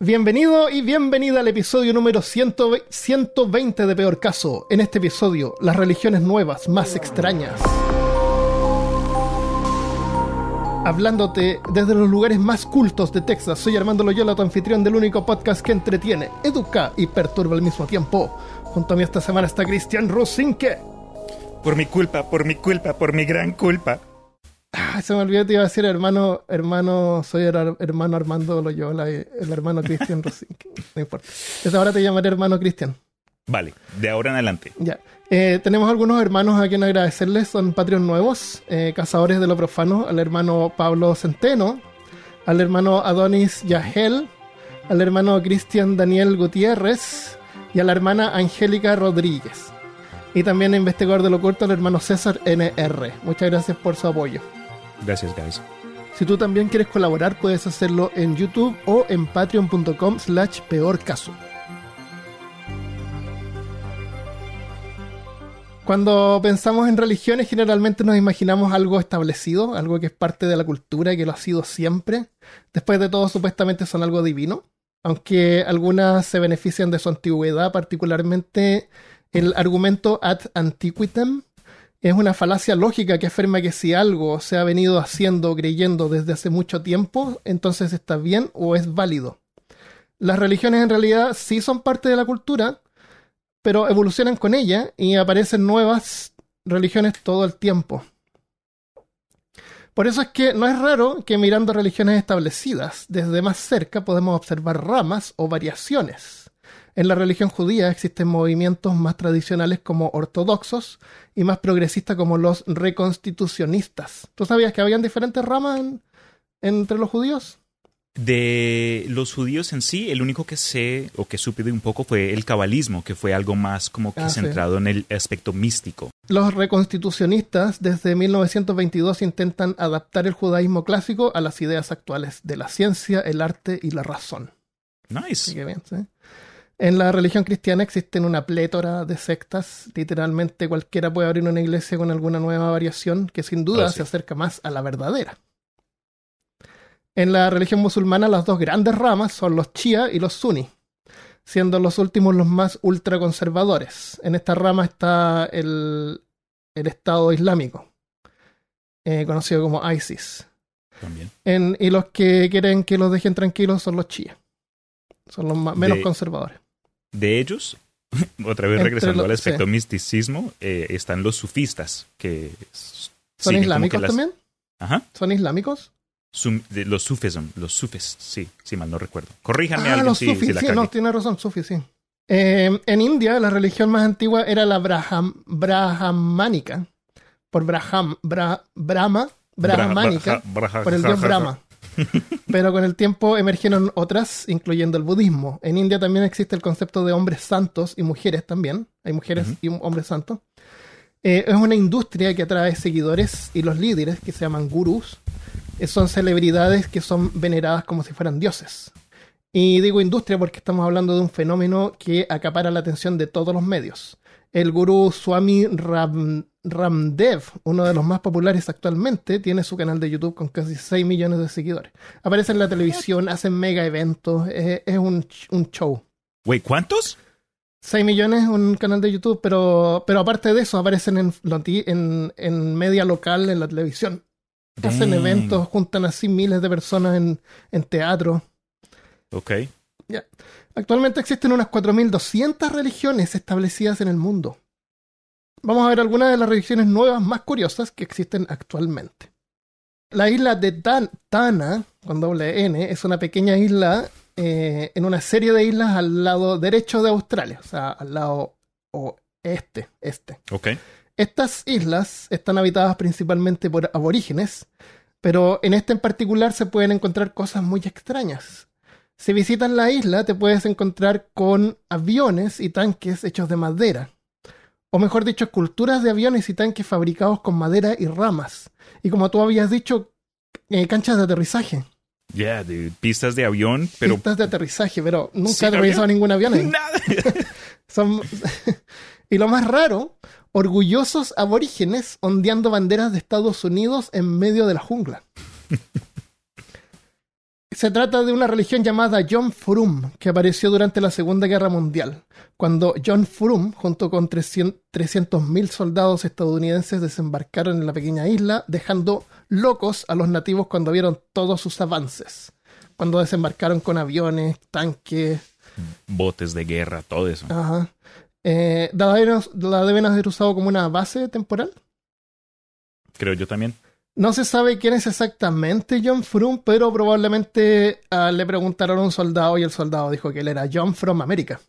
Bienvenido y bienvenida al episodio número 120 de Peor Caso. En este episodio, las religiones nuevas más extrañas. Hablándote desde los lugares más cultos de Texas, soy Armando Loyola, tu anfitrión del único podcast que entretiene, educa y perturba al mismo tiempo. Junto a mí esta semana está Cristian Rosinque. Por mi culpa, por mi culpa, por mi gran culpa. Ah, se me olvidó, te iba a decir hermano, hermano, soy el hermano Armando Loyola, el hermano Cristian Rosinque. No importa. Desde ahora te llamaré hermano Cristian. Vale, de ahora en adelante. Ya. Eh, tenemos algunos hermanos a quien agradecerles, son Patreon nuevos, eh, cazadores de lo profano, al hermano Pablo Centeno, al hermano Adonis Yahel, al hermano Cristian Daniel Gutiérrez y a la hermana Angélica Rodríguez. Y también investigador de lo corto, al hermano César NR. Muchas gracias por su apoyo. Gracias, guys. Si tú también quieres colaborar, puedes hacerlo en YouTube o en patreon.com slash peor caso. Cuando pensamos en religiones, generalmente nos imaginamos algo establecido, algo que es parte de la cultura, que lo ha sido siempre. Después de todo, supuestamente son algo divino, aunque algunas se benefician de su antigüedad, particularmente el argumento ad antiquitem es una falacia lógica que afirma que si algo se ha venido haciendo o creyendo desde hace mucho tiempo, entonces está bien o es válido. Las religiones en realidad sí son parte de la cultura, pero evolucionan con ella y aparecen nuevas religiones todo el tiempo. Por eso es que no es raro que mirando religiones establecidas desde más cerca podemos observar ramas o variaciones. En la religión judía existen movimientos más tradicionales como ortodoxos y más progresistas como los reconstitucionistas. ¿Tú sabías que habían diferentes ramas entre los judíos? De los judíos en sí, el único que sé o que supe de un poco fue el cabalismo, que fue algo más como que Ah, sí. centrado en el aspecto místico. Los reconstitucionistas desde 1922 intentan adaptar el judaísmo clásico a las ideas actuales de la ciencia, el arte y la razón. Nice. que bien, ¿sí? En la religión cristiana existen una plétora de sectas. Literalmente cualquiera puede abrir una iglesia con alguna nueva variación que sin duda Oh, sí. se acerca más a la verdadera. En la religión musulmana las dos grandes ramas son los Shia y los Sunni, siendo los últimos los más ultraconservadores. En esta rama está el, el Estado Islámico, eh, conocido como ISIS. También. En- y los que quieren que los dejen tranquilos son los Shia. Son los más- menos De- conservadores. De ellos, otra vez regresando los- al aspecto sí. misticismo, eh, están los sufistas, que ¿Son islámicos las- también? Ajá. ¿Son islámicos? Sum- de los sufism, los sufis, sí, sí, mal no recuerdo. Corríjanme Ah, alguien los si, sufis, si la sí, no, tiene razón, sufis, sí. Eh, en India, la religión más antigua era la braham, brahmánica, por Braham, Bra- Brahma, braja- por el dios Brahma. Pero con el tiempo emergieron otras, incluyendo el budismo. En India también existe el concepto de hombres santos y mujeres también. Hay mujeres y hombres santos. Eh, es una industria que atrae seguidores y los líderes, que se llaman gurús, eh, son celebridades que son veneradas como si fueran dioses. Y digo industria porque estamos hablando de un fenómeno que acapara la atención de todos los medios. El gurú Swami Ram- Ramdev, uno de los más populares actualmente, tiene su canal de YouTube con casi 6 millones de seguidores. Aparece en la televisión, hacen mega eventos, es, es un, show. Wait, ¿cuántos? 6 millones un canal de YouTube, pero, pero aparte de eso aparecen en, en, en media local, en la televisión. Hacen eventos, juntan así miles de personas en, en teatro. Ok. Actualmente existen unas 4.200 religiones establecidas en el mundo. Vamos a ver algunas de las religiones nuevas más curiosas que existen actualmente. La isla de Dan- Tana, con doble N, es una pequeña isla eh, en una serie de islas al lado derecho de Australia, o sea, al lado oeste, este. Estas islas están habitadas principalmente por aborígenes, pero en este en particular se pueden encontrar cosas muy extrañas. Si visitas la isla te puedes encontrar con aviones y tanques hechos de madera. O mejor dicho, esculturas de aviones y tanques fabricados con madera y ramas. Y como tú habías dicho, eh, canchas de aterrizaje. Yeah, de pistas de avión, pero Pistas de aterrizaje, pero nunca ¿Sin he aterrizado ningún avión ahí. nada. Son... y lo más raro, orgullosos aborígenes ondeando banderas de Estados Unidos en medio de la jungla. se trata de una religión llamada John Furum, que apareció durante la Segunda Guerra Mundial, cuando John Furum, junto con 300.000 soldados estadounidenses, desembarcaron en la pequeña isla, dejando locos a los nativos cuando vieron todos sus avances. Cuando desembarcaron con aviones, tanques, Botes de guerra, todo eso. Ajá. Eh, ¿la, deben, la deben haber usado como una base temporal? Creo yo también. No se sabe quién es exactamente John Frum, pero probablemente ah, le preguntaron a un soldado y el soldado dijo que él era John from America.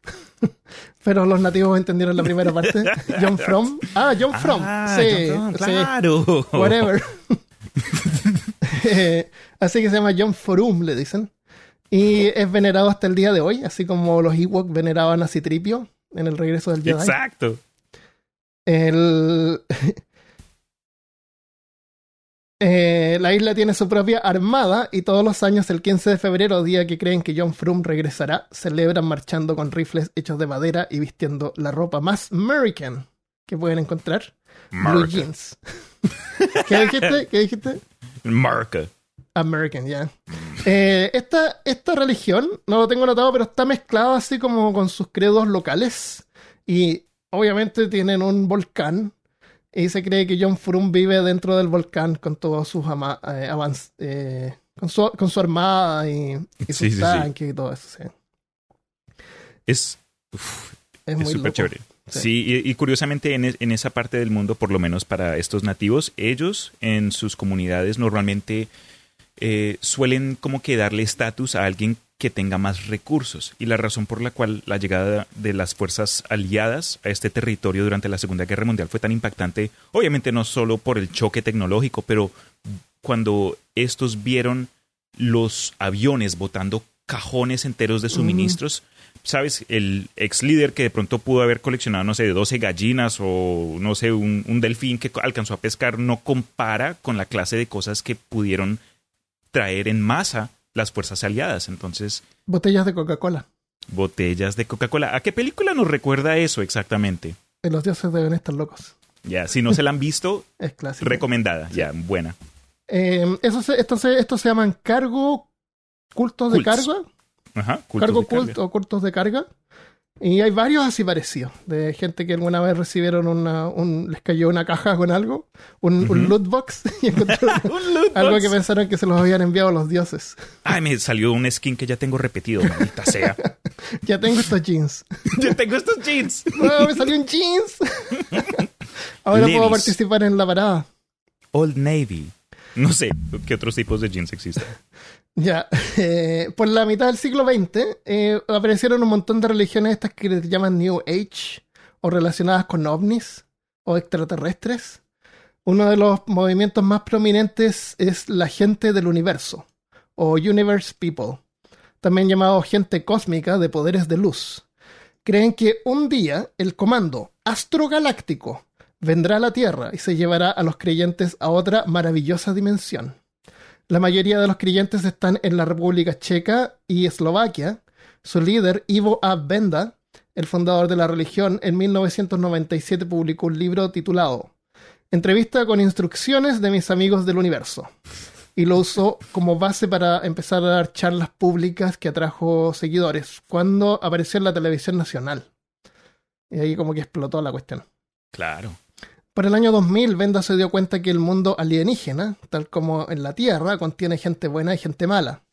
pero los nativos entendieron la primera parte. John From. Ah, John From. Ah, sí, John From, sí. claro. Whatever. Eh, así que se llama John Forum, le dicen. Y es venerado hasta el día de hoy, así como los Ewok veneraban a Citripio en el regreso del Jedi. Exacto. El... Eh, la isla tiene su propia armada y todos los años, el 15 de febrero, día que creen que John Frum regresará, celebran marchando con rifles hechos de madera y vistiendo la ropa más American que pueden encontrar. Blue jeans. ¿Qué dijiste? ¿Qué dijiste? Marca. American, ya. Eh, esta, esta religión, no lo tengo anotado, pero está mezclada así como con sus credos locales. Y obviamente tienen un volcán. Y se cree que John Frum vive dentro del volcán con todos sus ama- eh, eh, con, su, con su armada y, y sus Sí, sí, sí. tanques y todo eso. sí. Es, uf, Es súper chévere. Sí. Sí, y, y curiosamente en, es- en esa parte del mundo, por lo menos para estos nativos, ellos en sus comunidades normalmente eh, suelen como que darle estatus a alguien que tenga más recursos. Y la razón por la cual la llegada de las fuerzas aliadas a este territorio durante la Segunda Guerra Mundial fue tan impactante, obviamente no solo por el choque tecnológico, pero cuando estos vieron los aviones botando cajones enteros de suministros, ¿sabes? El ex líder que de pronto pudo haber coleccionado, no sé, 12 gallinas o, no sé, un, un delfín que alcanzó a pescar, no compara con la clase de cosas que pudieron traer en masa las fuerzas aliadas. Entonces, Botellas de Coca-Cola. botellas de Coca-Cola. ¿A qué película nos recuerda eso exactamente? Y Los dioses deben estar locos. Ya, si no se la han visto, Es clásico. recomendada. Ya, buena. Eh, eso se, esto se- estos se llaman cargo, cultos de carga. Ajá. cultos cargo de carga. o cultos de carga. Y hay varios así parecidos, de gente que alguna vez recibieron una, un, les cayó una caja con algo, un, un Ujú. loot box, y encontraron Un loot algo box. que pensaron que se los habían enviado los dioses. Ay, me salió un skin que ya tengo repetido, maldita sea. Ya tengo estos jeans. Yo tengo estos jeans. ¡No, me salió un jeans! Ahora puedo participar en la parada. Old Navy. No sé qué otros tipos de jeans existen. Ya, eh, por la mitad del siglo XX eh, aparecieron un montón de religiones estas que les llaman New Age o relacionadas con ovnis o extraterrestres. Uno de los movimientos más prominentes es la gente del universo o Universe People, también llamado gente cósmica de poderes de luz. Creen que un día el comando astrogaláctico vendrá a la Tierra y se llevará a los creyentes a otra maravillosa dimensión. La mayoría de los creyentes están en la República Checa y Eslovaquia. Su líder, Ivo A. Benda, el fundador de la religión, en 1997 publicó un libro titulado Entrevista con instrucciones de mis amigos del universo. Y lo usó como base para empezar a dar charlas públicas que atrajo seguidores cuando apareció en la televisión nacional. Y ahí como que explotó la cuestión. Claro. Por el año 2000, Benda se dio cuenta que el mundo alienígena, tal como en la Tierra, contiene gente buena y gente mala.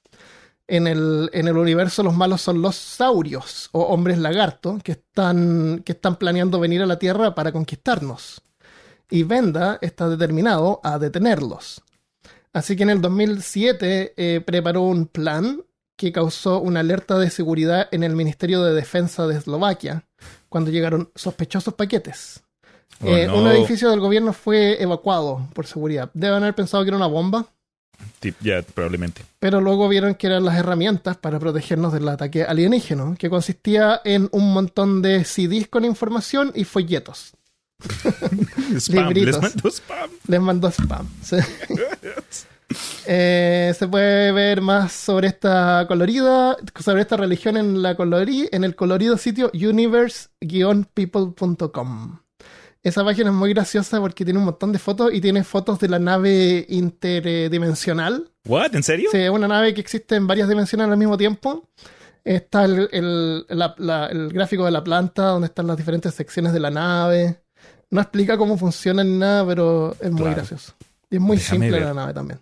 En el, en el universo los malos son los saurios o hombres lagarto que están, que están planeando venir a la Tierra para conquistarnos. Y Benda está determinado a detenerlos. Así que en el 2007 eh, preparó un plan que causó una alerta de seguridad en el Ministerio de Defensa de Eslovaquia cuando llegaron sospechosos paquetes. Oh, Eh, no. Un edificio del gobierno fue evacuado por seguridad. Deben haber pensado que era una bomba, Ya, probablemente. pero luego vieron que eran las herramientas para protegernos del ataque alienígeno, que consistía en un montón de CDs con información y folletos. Spam. Libritos. Les mando spam. Les mandó spam. Sí. Eh, se puede ver más sobre esta colorida, sobre esta religión en, la colori- en el colorido sitio universe-people.com. Esa página es muy graciosa porque tiene un montón de fotos y tiene fotos de la nave interdimensional. ¿What? ¿En serio? Sí, es una nave que existe en varias dimensiones al mismo tiempo. Está el, el- la- la- el gráfico de la planta, donde están las diferentes secciones de la nave. No explica cómo funciona ni nada, pero es muy Claro. gracioso. Y es muy Déjame simple ver. la nave también.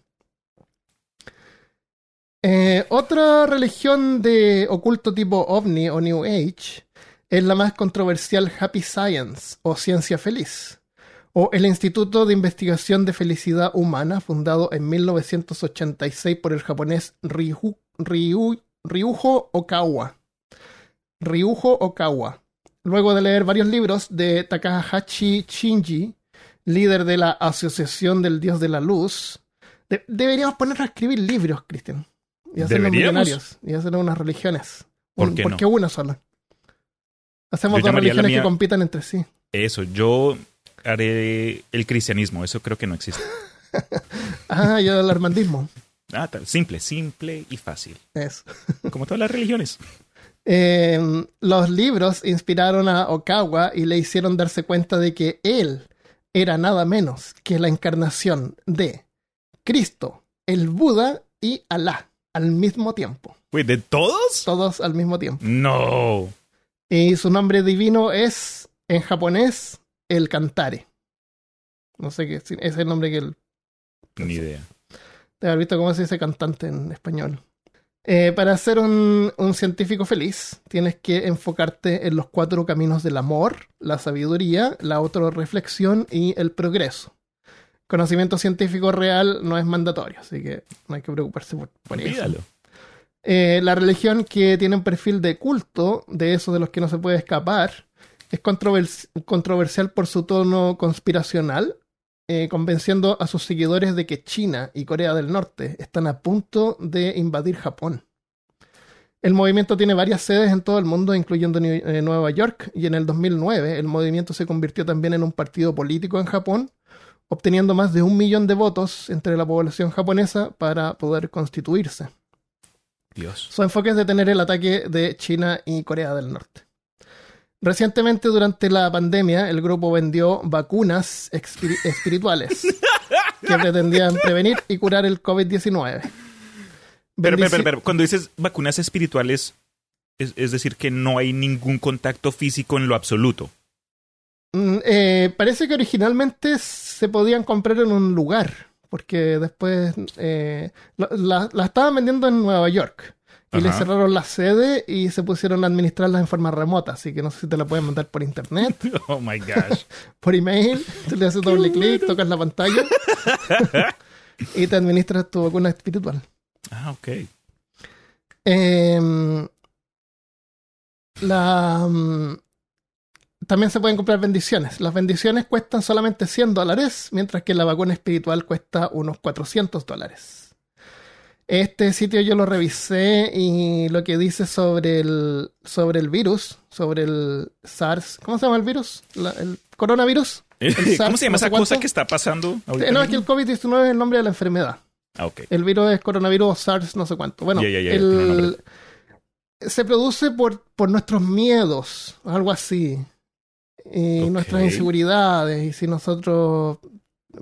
Eh, otra religión de oculto tipo ovni o New Age es la más controversial Happy Science o Ciencia Feliz, o el Instituto de Investigación de Felicidad Humana fundado en 1986 por el japonés Ryu, Ryu- Ryuho Okawa. Ryuho Okawa. Luego de leer varios libros de Takahashi Shinji, líder de la Asociación del Dios de la Luz, de- deberíamos ponernos a escribir libros, Cristian. Y Deberíamos. millonarios. Y hacer unas religiones. ¿Por Un- qué ¿Por no? qué una sola? Hacemos Yo dos religiones mía- que compitan entre sí. Eso, yo haré el cristianismo, eso creo que no existe. Ah, y el armandismo. Ah, tal, simple, simple y fácil. Eso. Como todas las religiones. Eh, los libros inspiraron a Okawa y le hicieron darse cuenta de que él era nada menos que la encarnación de Cristo, el Buda y Alá al mismo tiempo. ¿de todos? Todos al mismo tiempo. No. Y su nombre divino es, en japonés, el Cantare. No sé qué, es el nombre que él Ni idea. de haber visto cómo se dice cantante en español. Eh, para ser un, un científico feliz, tienes que enfocarte en los cuatro caminos del amor, la sabiduría, la autorreflexión y el progreso. Conocimiento científico real no es mandatorio, así que no hay que preocuparse por, por eso. Eh, la religión que tiene un perfil de culto, de esos de los que no se puede escapar, es controvers- controversial por su tono conspiracional, eh, convenciendo a sus seguidores de que China y Corea del Norte están a punto de invadir Japón. El movimiento tiene varias sedes en todo el mundo, incluyendo eh, Nueva York, y en el 2009 el movimiento se convirtió también en un partido político en Japón, obteniendo más de un millón de votos entre la población japonesa para poder constituirse. Dios. Su enfoque es detener el ataque de China y Corea del Norte. Recientemente, durante la pandemia, el grupo vendió vacunas espirituales que pretendían prevenir y curar el COVID-19. Pero, pero, pero, pero, cuando dices vacunas espirituales, es, es decir, que no hay ningún contacto físico en lo absoluto. Mm, eh, parece que originalmente se podían comprar en un lugar, porque después eh, la, estaban vendiendo en Nueva York. Y le Ajá. cerraron la sede y se pusieron a administrarlas en forma remota, así que no sé si te la pueden mandar por internet. Oh my gosh. por email, tú le haces doble clic, tocas la pantalla y te administras tu vacuna espiritual. ah, ok. Em, la, mm, también se pueden comprar bendiciones. Las bendiciones cuestan solamente 100 dólares, mientras que la vacuna espiritual cuesta unos 400 dólares. Este sitio yo lo revisé y lo que dice sobre el, sobre el virus, sobre el SARS, ¿cómo se llama el virus? La- el coronavirus. ¿Cómo SARS, se llama no sé esa cosa que está pasando? ahorita Eh, No, es que el mismo? COVID-19 es el nombre de la enfermedad. Ah. El virus es coronavirus SARS, no sé cuánto. Bueno, el- se produce por, por nuestros miedos, algo así. Y nuestras inseguridades. Y si nosotros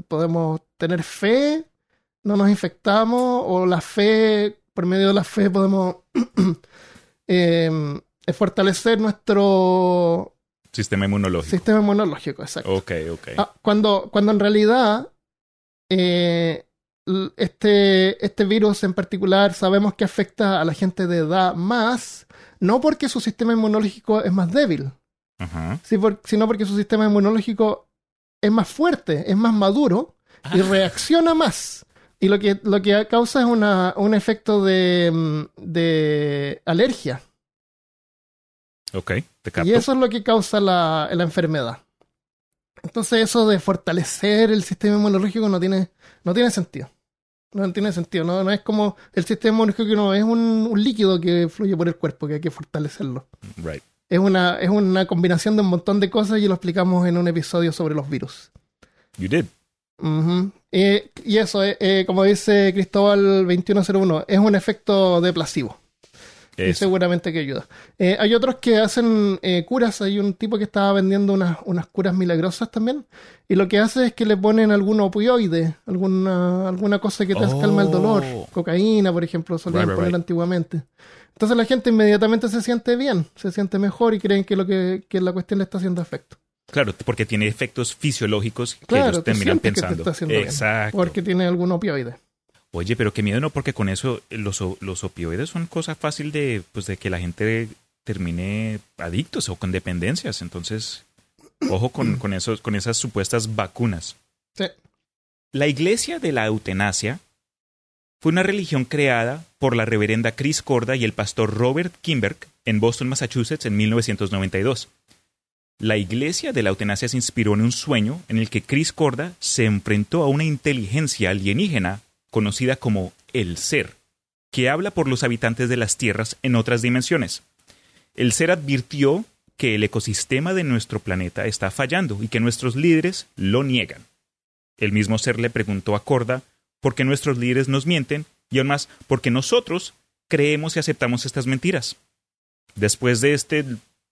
podemos tener fe, no nos infectamos. O la fe, por medio de la fe, podemos em, fortalecer nuestro Sistema inmunológico. sistema inmunológico. Exacto. Ok, ok. Ah, cuando, cuando en realidad eh, este, este virus en particular sabemos que afecta a la gente de edad más, no porque su sistema inmunológico es más débil, Por- sino porque su sistema inmunológico es más fuerte, es más maduro y Ah. reacciona más. Y lo que, lo que causa es una, un efecto de, mm, de alergia. Ok, te capto. Y eso es lo que causa la, la enfermedad. Entonces eso de fortalecer el sistema inmunológico no tiene, no tiene sentido. No tiene sentido. No, no es como el sistema inmunológico que no es un, un líquido que fluye por el cuerpo, que hay que fortalecerlo. Right. Es una, es una combinación de un montón de cosas y lo explicamos en un episodio sobre los virus. You did. Eh, y eso, eh, eh, como dice Cristóbal 2101, es un efecto de placebo. Y seguramente que ayuda. Eh, hay otros que hacen eh, curas. Hay un tipo que estaba vendiendo unas, unas curas milagrosas también. Y lo que hace es que le ponen algún opioide, alguna, alguna cosa que te Oh. calma el dolor. Cocaína, por ejemplo, solían Right, right, poner right. antiguamente. Entonces la gente inmediatamente se siente bien, se siente mejor y creen que lo que, que la cuestión le está haciendo efecto. Claro, porque tiene efectos fisiológicos que Claro, ellos terminan sientes que te pensando. bien, Exacto. Porque tiene algún opioide. Oye, pero qué miedo no, porque con eso eh, los, los opioides son cosa fácil de, pues, de que la gente termine adictos o con dependencias. Entonces, ojo con, con, esos, con esas supuestas vacunas. Sí. La iglesia de la eutanasia fue una religión creada por la reverenda Chris Corda y el pastor Robert Kimberg en Boston, Massachusetts, en 1992. La iglesia de la eutanasia se inspiró en un sueño en el que Chris Corda se enfrentó a una inteligencia alienígena conocida como el ser, que habla por los habitantes de las tierras en otras dimensiones. El ser advirtió que el ecosistema de nuestro planeta está fallando y que nuestros líderes lo niegan. El mismo ser le preguntó a Corda por qué nuestros líderes nos mienten y aún más porque nosotros creemos y aceptamos estas mentiras. Después de este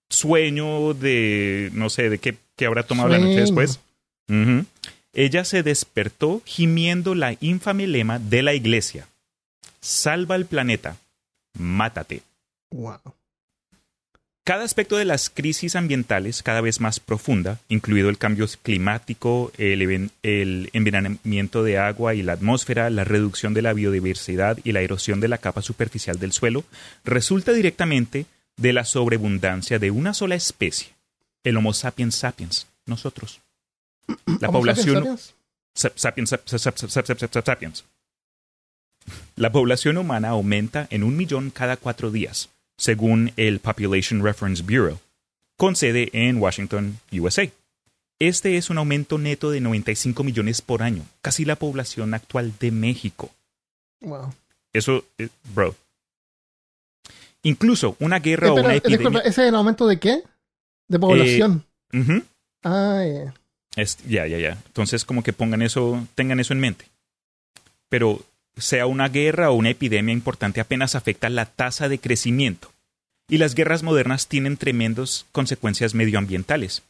sueño de, no sé, de qué, qué habrá tomado la noche después, ella se despertó gimiendo la infame lema de la iglesia. Salva al planeta, mátate. Wow. Cada aspecto de las crisis ambientales cada vez más profunda, incluido el cambio climático, el, envenenamiento de agua y la atmósfera, la reducción de la biodiversidad y la erosión de la capa superficial del suelo, resulta directamente de la sobreabundancia de una sola especie, el Homo sapiens sapiens, nosotros. La ¿Homo población sapiens Sap- sapiens, sap- sap- sap- sap- sap- sap- sapiens. La población humana aumenta en un millón cada cuatro días, según el Population Reference Bureau, con sede en Washington, USA. Este es un aumento neto de 95 millones por año, casi la población actual de México. Wow. Eso, eh, bro. Incluso una guerra o Espera, una eh, epidemia. disculpa, ¿ese es el aumento de qué? De población. Ujú. ah, ya. Es- Ya, ya, ya. Entonces, como que pongan eso, tengan eso en mente. Pero sea una guerra o una epidemia importante, apenas afecta la tasa de crecimiento. Y las guerras modernas tienen tremendas consecuencias medioambientales.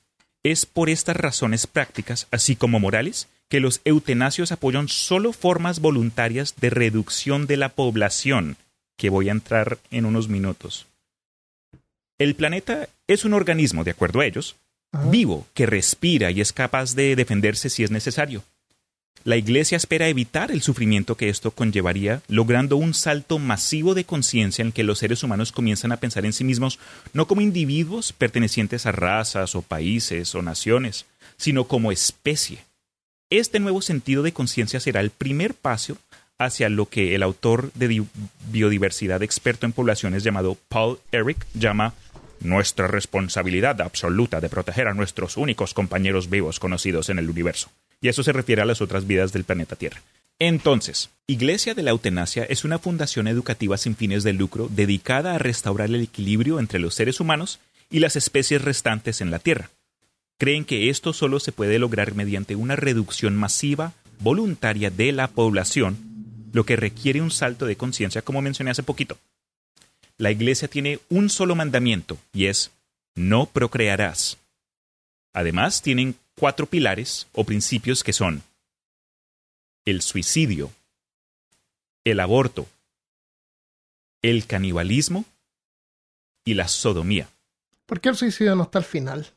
Es por estas razones prácticas, así como morales, que los eutanasios apoyan solo formas voluntarias de reducción de la población, que voy a entrar en unos minutos. El planeta es un organismo, de acuerdo a ellos, Ajá. vivo, que respira y es capaz de defenderse si es necesario. La Iglesia espera evitar el sufrimiento que esto conllevaría, logrando un salto masivo de conciencia en que los seres humanos comienzan a pensar en sí mismos no como individuos pertenecientes a razas o países o naciones, sino como especie. Este nuevo sentido de conciencia será el primer paso hacia lo que el autor de di- biodiversidad experto en poblaciones llamado Paul Eric llama nuestra responsabilidad absoluta de proteger a nuestros únicos compañeros vivos conocidos en el universo. Y eso se refiere a las otras vidas del planeta Tierra. Entonces, Iglesia de la Eutanasia es una fundación educativa sin fines de lucro dedicada a restaurar el equilibrio entre los seres humanos y las especies restantes en la Tierra. Creen que esto solo se puede lograr mediante una reducción masiva, voluntaria de la población, lo que requiere un salto de conciencia, como mencioné hace poquito. La Iglesia tiene un solo mandamiento, y es no procrearás. Además, tienen cuatro pilares o principios que son el suicidio, el aborto, el canibalismo y la sodomía. ¿Por qué el suicidio no está al final?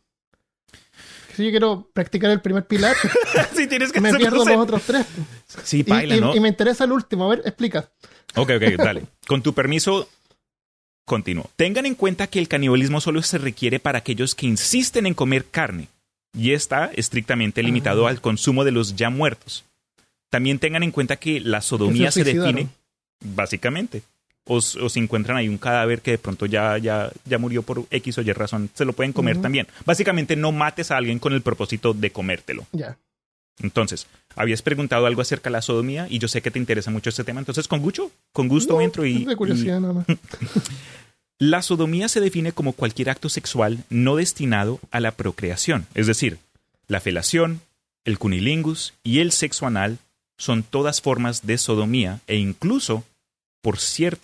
Si yo quiero practicar el primer pilar, sí, tienes que me pierdo los otros tres. Sí, Y, baila, y- ¿no? y me interesa el último. A ver, explica. Ok, ok, dale. Con tu permiso, continúo. Tengan en cuenta que el canibalismo solo se requiere para aquellos que insisten en comer carne y está estrictamente limitado Ah. al consumo de los ya muertos. También tengan en cuenta que la sodomía se define básicamente. O, si encuentran ahí un cadáver que de pronto ya, ya, ya murió por X o Y razón, se lo pueden comer también. Básicamente no mates a alguien con el propósito de comértelo. Ya. Entonces, habías preguntado algo acerca de la sodomía y yo sé que te interesa mucho este tema, entonces con gusto, con gusto No, entro y, de curiosidad nada más. La sodomía se define como cualquier acto sexual no destinado a la procreación, es decir, la felación, el cunilingus y el sexo anal son todas formas de sodomía e incluso por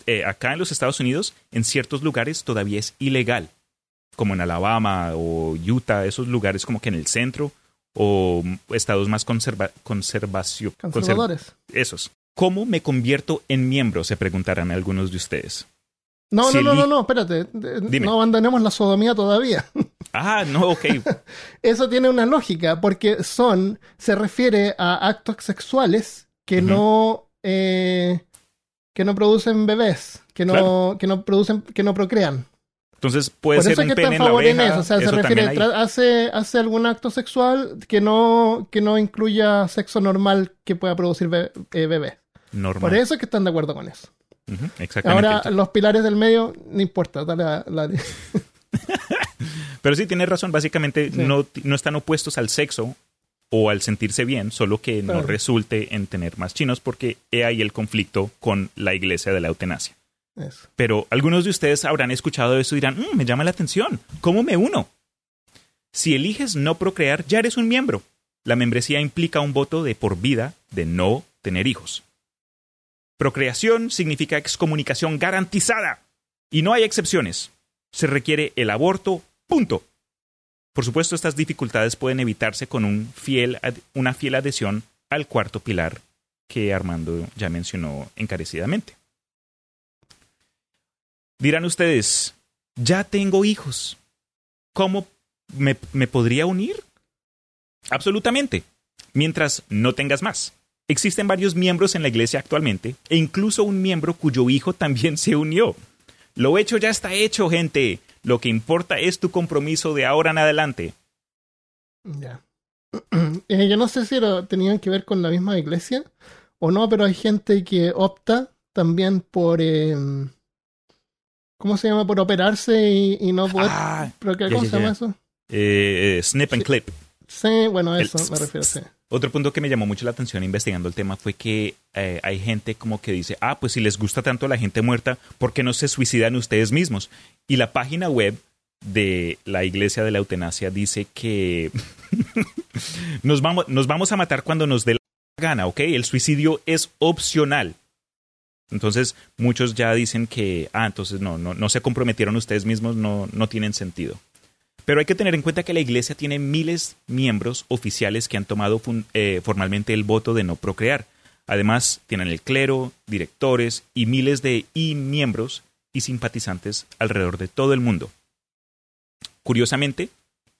eh, acá en los Estados Unidos, en ciertos lugares todavía es ilegal, como en Alabama o Utah, esos lugares como que en el centro o estados más conserva conservación, conservadores. esos. ¿Cómo me convierto en miembro? Se preguntarán algunos de ustedes. No, no, no, no, no, espérate. No abandonemos la sodomía todavía. Ah, no, ok. Eso tiene una lógica, porque son, se refiere a actos sexuales que no eh, que no producen bebés, que no, que no producen, que no procrean. Entonces puede ser un pene en la eso, o sea, se refiere, hace, hace algún acto sexual que no, que no incluya sexo normal que pueda producir eh, bebés. Normal. Por eso es que están de acuerdo con eso. Exactamente. Ahora, los pilares del medio, no importa, dale a, la... Pero sí, tienes razón, básicamente no, no están opuestos al sexo o al sentirse bien, solo que no resulte en tener más chinos porque he ahí el conflicto con la iglesia de la eutanasia. Pero algunos de ustedes habrán escuchado eso y dirán, mm, me llama la atención, ¿cómo me uno? Si eliges no procrear, ya eres un miembro. La membresía implica un voto de por vida de no tener hijos. Procreación significa excomunicación garantizada y no hay excepciones. Se requiere el aborto, punto. Por supuesto, estas dificultades pueden evitarse con una fiel adhesión al cuarto pilar que Armando ya mencionó encarecidamente. Dirán ustedes, ya tengo hijos. ¿Cómo me podría unir? Absolutamente, mientras no tengas más. Existen varios miembros en la iglesia actualmente e incluso un miembro cuyo hijo también se unió. Lo hecho ya está hecho, gente. Lo que importa es tu compromiso de ahora en adelante. Ya. Eh, yo no sé si tenían que ver con la misma iglesia o no, pero hay gente que opta también por. Em, ¿Cómo se llama? Por operarse y, no poder. Ah, ¿Pero qué, ¿Cómo se llama eso? Eh, eh, snip and clip. Sí, bueno, eso me refiero, sí. Otro punto que me llamó mucho la atención investigando el tema fue que eh, hay gente como que dice, ah, pues si les gusta tanto la gente muerta, ¿por qué no se suicidan ustedes mismos? Y la página web de la Iglesia de la Eutanasia dice que nos, vamos, nos vamos a matar cuando nos dé la gana, ¿ok? El suicidio es opcional. Entonces muchos ya dicen que, ah, entonces no, no, no se comprometieron ustedes mismos, no, no tienen sentido. Pero hay que tener en cuenta que la Iglesia tiene miles de miembros oficiales que han tomado eh, formalmente el voto de no procrear. Además, tienen el clero, directores y miles de y miembros y simpatizantes alrededor de todo el mundo. Curiosamente,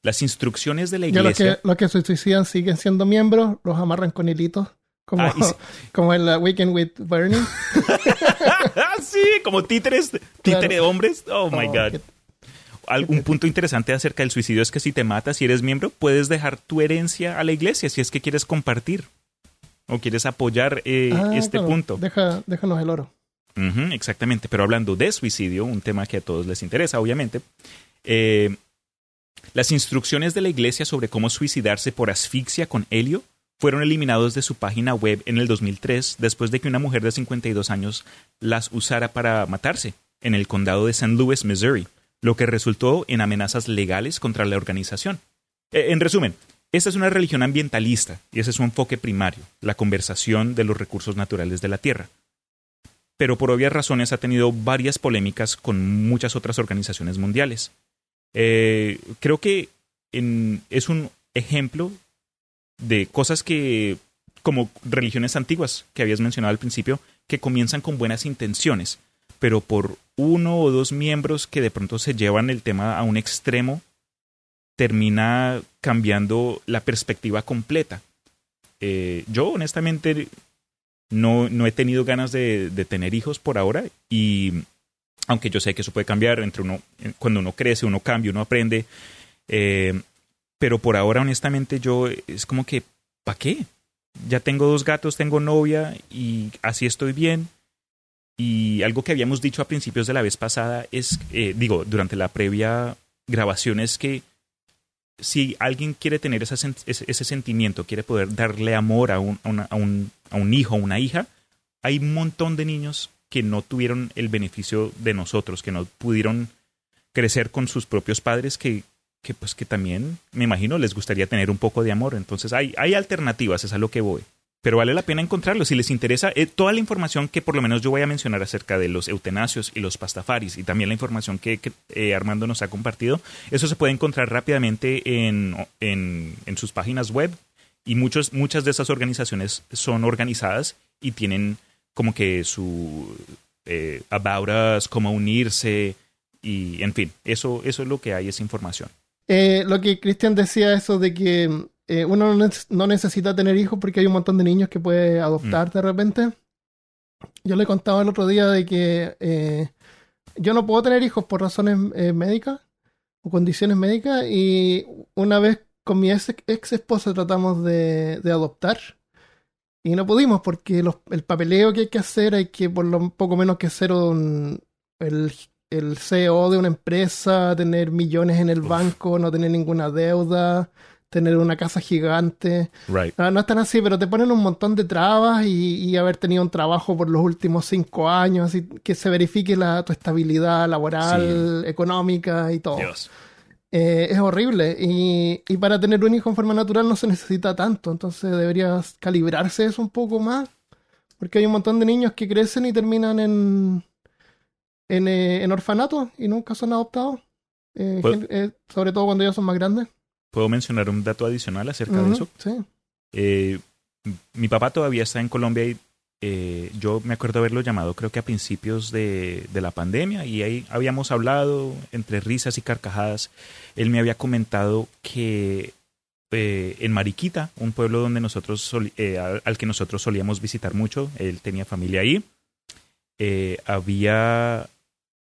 las instrucciones de la iglesia. Los que, los que se suicidan siguen siendo miembros, los amarran con hilitos. Como, ah, como en la Weekend with Bernie. sí, como títeres, títeres hombres. Oh my oh, God un punto interesante acerca del suicidio es que si te matas y eres miembro, puedes dejar tu herencia a la iglesia si es que quieres compartir o quieres apoyar eh, ah, este punto. Deja, déjanos el oro. exactamente, pero hablando de suicidio, un tema que a todos les interesa, obviamente, eh, las instrucciones de la iglesia sobre cómo suicidarse por asfixia con helio fueron eliminados de su página web en el 2003 después de que una mujer de 52 años las usara para matarse en el condado de St. Louis, Missouri lo que resultó en amenazas legales contra la organización. Eh, en resumen, esta es una religión ambientalista y ese es su enfoque primario, la conversación de los recursos naturales de la Tierra. Pero por obvias razones ha tenido varias polémicas con muchas otras organizaciones mundiales. Eh, creo que es un ejemplo de cosas que, como religiones antiguas que habías mencionado al principio, que comienzan con buenas intenciones, pero por uno o dos miembros que de pronto se llevan el tema a un extremo, termina cambiando la perspectiva completa. Eh, yo honestamente no, no, he tenido ganas de, tener hijos por ahora y aunque yo sé que eso puede cambiar entre uno, cuando uno crece, uno cambia, uno aprende, eh, pero por ahora honestamente yo es como que, ¿para qué? Ya tengo dos gatos, tengo novia y así estoy bien y algo que habíamos dicho a principios de la vez pasada es, eh, digo, durante la previa grabación es que si alguien quiere tener ese, sentimiento, quiere poder darle amor a un, a, un, a un hijo o una hija, hay un montón de niños que no tuvieron el beneficio de nosotros, que no pudieron crecer con sus propios padres, que, pues que también, me imagino, les gustaría tener un poco de amor. Entonces hay alternativas, es a lo que voy. Pero vale la pena encontrarlo. Si les interesa eh, toda la información que por lo menos yo voy a mencionar acerca de los eutenasios y los pastafaris y también la información que, eh, Armando nos ha compartido, eso se puede encontrar rápidamente en, sus páginas web y muchos, muchas de esas organizaciones son organizadas y tienen como que su eh, about us, cómo unirse y en fin, eso, eso es lo que hay, esa información. Eh, lo que Cristian decía, eso de que eh, uno no necesita tener hijos porque hay un montón de niños que puede adoptar mm. de repente. Yo le contaba el otro día de que eh, yo no puedo tener hijos por razones médicas o condiciones médicas y una vez con mi ex, esposa tratamos de, adoptar y no pudimos porque el papeleo que hay que hacer hay que por lo poco menos que hacer un, el el CEO de una empresa, tener millones en el banco, no tener ninguna deuda, tener una casa gigante. No, no, es tan así, pero te ponen un montón de trabas y, haber tenido un trabajo por los últimos cinco años, así que se verifique la, tu estabilidad laboral, económica y todo. Eh, es horrible. Y, y para tener un hijo en forma natural no se necesita tanto, entonces deberías calibrarse eso un poco más, porque hay un montón de niños que crecen y terminan en en, eh, en orfanatos y nunca son adoptados. Eh, eh, sobre todo cuando ya son más grandes. ¿Puedo mencionar un dato adicional acerca de eso? Sí. mi papá todavía está en Colombia y yo me acuerdo haberlo llamado creo que a principios de, de, la pandemia y ahí habíamos hablado entre risas y carcajadas. Él me había comentado que en Mariquita, un pueblo donde nosotros al, que nosotros solíamos visitar mucho, él tenía familia ahí, había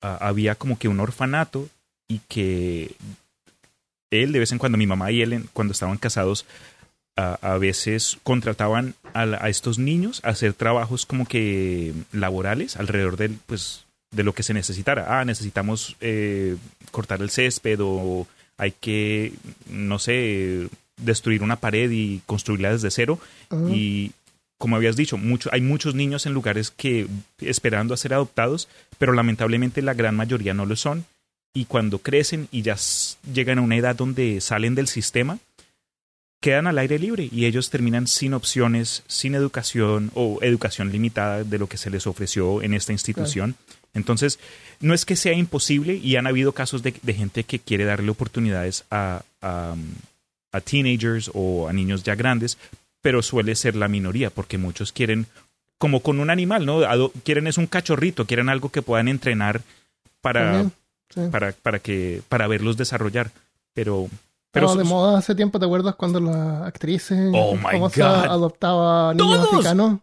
había como que un orfanato y que él de vez en cuando, mi mamá y él cuando estaban casados, a, veces contrataban a, estos niños a hacer trabajos como que laborales alrededor del, pues, de lo que se necesitara. Ah, necesitamos eh, cortar el césped o hay que, no sé, destruir una pared y construirla desde cero. Y como habías dicho, mucho, hay muchos niños en lugares que esperando a ser adoptados, pero lamentablemente la gran mayoría no lo son. Y cuando crecen y ya llegan a una edad donde salen del sistema, quedan al aire libre y ellos terminan sin opciones, sin educación o educación limitada de lo que se les ofreció en esta institución. Entonces, no es que sea imposible y han habido casos de, gente que quiere darle oportunidades a, a, a teenagers o a niños ya grandes, pero suele ser la minoría, porque muchos quieren, como con un animal, ¿no? quieren es un cachorrito, quieren algo que puedan entrenar para, para, para, que, para verlos desarrollar. Pero, pero de moda hace tiempo, ¿te acuerdas cuando las actrices oh adoptaba niños africanos?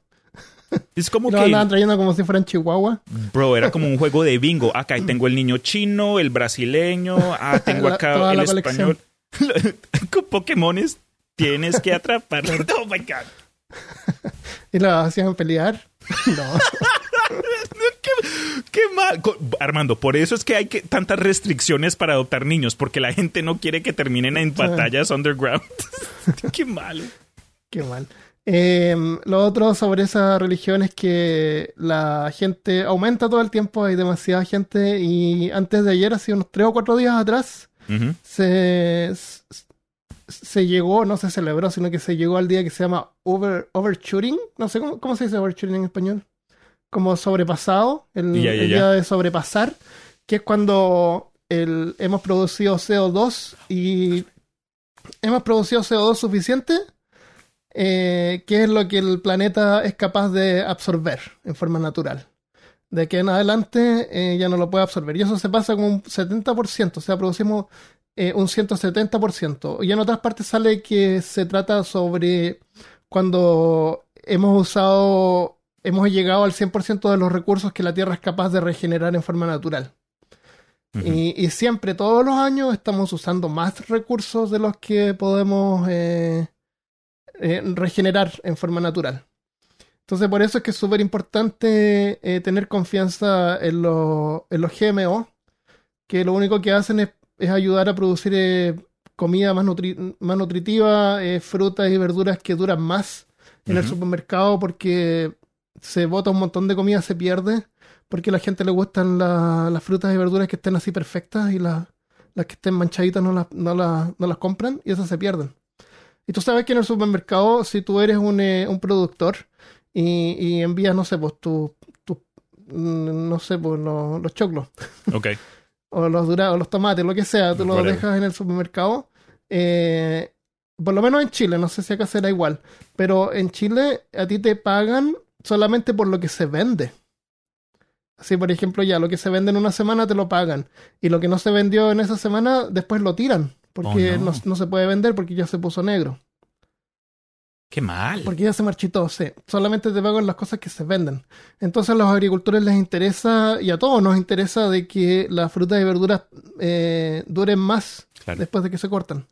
Es como Lo que. andaban trayendo como si fueran chihuahua. Bro, era como un juego de bingo. Acá tengo el niño chino, el brasileño. Ah, tengo acá el español. Con Pokémones Tienes que atraparlo. Oh my God. ¿Y lo hacían pelear? No. Qué, mal. Armando, por eso es que hay que, tantas restricciones para adoptar niños, porque la gente no quiere que terminen en batallas underground. qué malo. Qué mal. Em, lo otro sobre esa religión es que la gente aumenta todo el tiempo, hay demasiada gente y antes de ayer, hace unos tres o cuatro días atrás, se, se llegó, no se celebró, sino que se llegó al día que se llama over, overshooting. No sé cómo, cómo se dice overshooting en español. Como sobrepasado, el, día de sobrepasar, que es cuando el, hemos producido CO2 y hemos producido CO2 suficiente, eh, que es lo que el planeta es capaz de absorber en forma natural. De aquí en adelante eh, ya no lo puede absorber. Y eso se pasa con un 70%. O sea, producimos eh, un 170%. Y en otras partes sale que se trata sobre cuando hemos usado, hemos llegado al 100% de los recursos que la Tierra es capaz de regenerar en forma natural. y, siempre, todos los años, estamos usando más recursos de los que podemos eh, eh, regenerar en forma natural. Entonces, por eso es que es súper importante tener confianza en, en los GMO, que lo único que hacen es es ayudar a producir eh, comida más, más nutritiva, eh, frutas y verduras que duran más en el supermercado porque se bota un montón de comida, se pierde, porque a la gente le gustan las frutas y verduras que estén así perfectas y las que estén manchaditas no las, no, las, no las compran y esas se pierden. Y tú sabes que en el supermercado, si tú eres un, eh, un productor y, y envías, no sé, pues tu, tu mm, no sé, pues los, los choclos Ok. o los durados, los tomates, lo que sea, tú los dejas en el supermercado. eh, por lo menos en Chile, no sé si acá será igual, pero en Chile a ti te pagan solamente por lo que se vende. Así, por ejemplo, ya lo que se vende en una semana te lo pagan y lo que no se vendió en esa semana después lo tiran porque Oh, no. no. no se puede vender porque ya se puso negro, Qué mal. porque ya se marchitó, sí. Solamente te pagan las cosas que se venden. Entonces a los agricultores les interesa y a todos nos interesa de que las frutas y verduras eh, duren más Claro. después de que se cortan.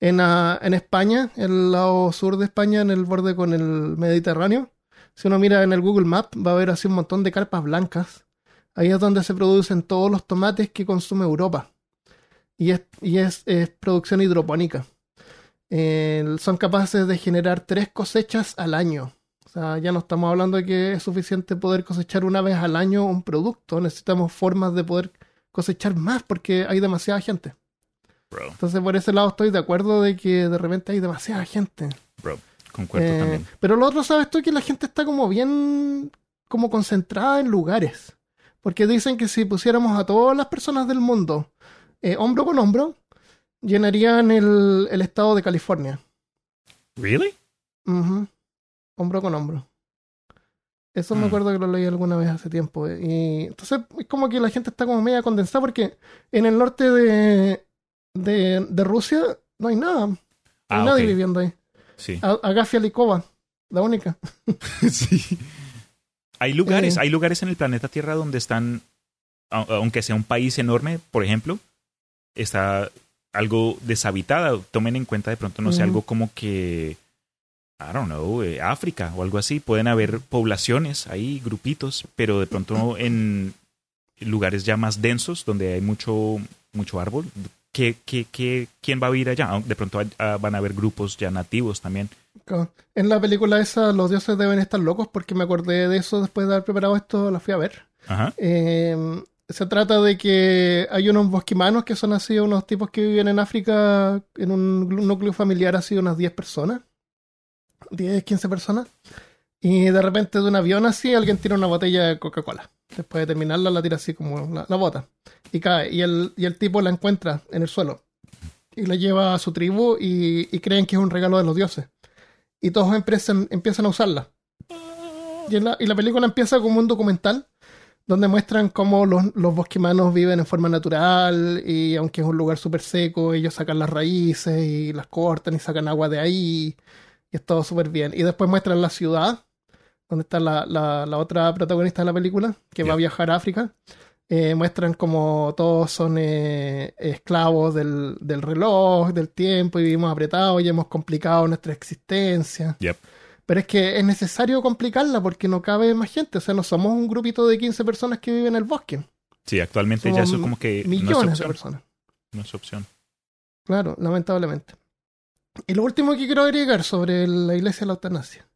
En, ah, en España, el lado sur de España, en el borde con el Mediterráneo, si uno mira en el Google Map, va a ver así un montón de carpas blancas. Ahí es donde se producen todos los tomates que consume Europa. Y es, y es, es producción hidropónica. Eh, son capaces de generar tres cosechas al año. O sea, ya no estamos hablando de que es suficiente poder cosechar una vez al año un producto. Necesitamos formas de poder cosechar más porque hay demasiada gente. Bro, Entonces, por ese lado estoy de acuerdo de que de repente hay demasiada gente. bro. Concuerdo Eh, también. pero lo otro, ¿sabes tú? Que la gente está como bien, como concentrada en lugares. Porque dicen que si pusiéramos a todas las personas del mundo eh, hombro con hombro, llenarían el, el estado de California. ¿Really? Hombro con hombro. Eso me Mm. acuerdo que lo leí alguna vez hace tiempo. eh, Y entonces es como que la gente está como media condensada porque en el norte de, de, de Rusia no hay nada. No hay Ah, nadie viviendo ahí. Sí. A- Agafia Likova, la única. sí. Hay lugares, Eh. hay lugares en el planeta Tierra donde están, aunque sea un país enorme, por ejemplo, está algo deshabitada. Tomen en cuenta de pronto, no sé, Ujú. algo como que, I don't know, eh, África o algo así. Pueden haber poblaciones ahí, grupitos, pero de pronto en lugares ya más densos, donde hay mucho, mucho árbol, ¿qué, qué, qué, quién va a vivir allá? De pronto ah, van a haber grupos ya nativos también. En la película esa, los dioses deben estar locos porque me acordé de eso después de haber preparado esto, la fui a ver. Ajá. Eh, se trata de que hay unos bosquimanos que son así unos tipos que viven en África en un núcleo familiar así unas 10 personas. 10, 15 personas. Y de repente de un avión así alguien tira una botella de Coca-Cola. Después de terminarla la tira así como la, la bota. Y cae. Y el, y el tipo la encuentra en el suelo. Y la lleva a su tribu y, y creen que es un regalo de los dioses. Y todos empiezan, empiezan a usarla. Y, la, y la película empieza como un documental donde muestran cómo los, los bosquimanos viven en forma natural y aunque es un lugar súper seco, ellos sacan las raíces y las cortan y sacan agua de ahí y es todo súper bien. Y después muestran la ciudad, donde está la, la- la otra protagonista de la película, que va a viajar a África. Eh, muestran como todos son eh, esclavos del, del reloj, del tiempo y vivimos apretados y hemos complicado nuestra existencia. Yep. Pero es que es necesario complicarla porque no cabe más gente. O sea, no somos un grupito de 15 personas que viven en el bosque. Sí, actualmente ya eso como que no es Millones de personas. No es opción. Claro, lamentablemente. Y lo último que quiero agregar sobre la iglesia de la eutanasia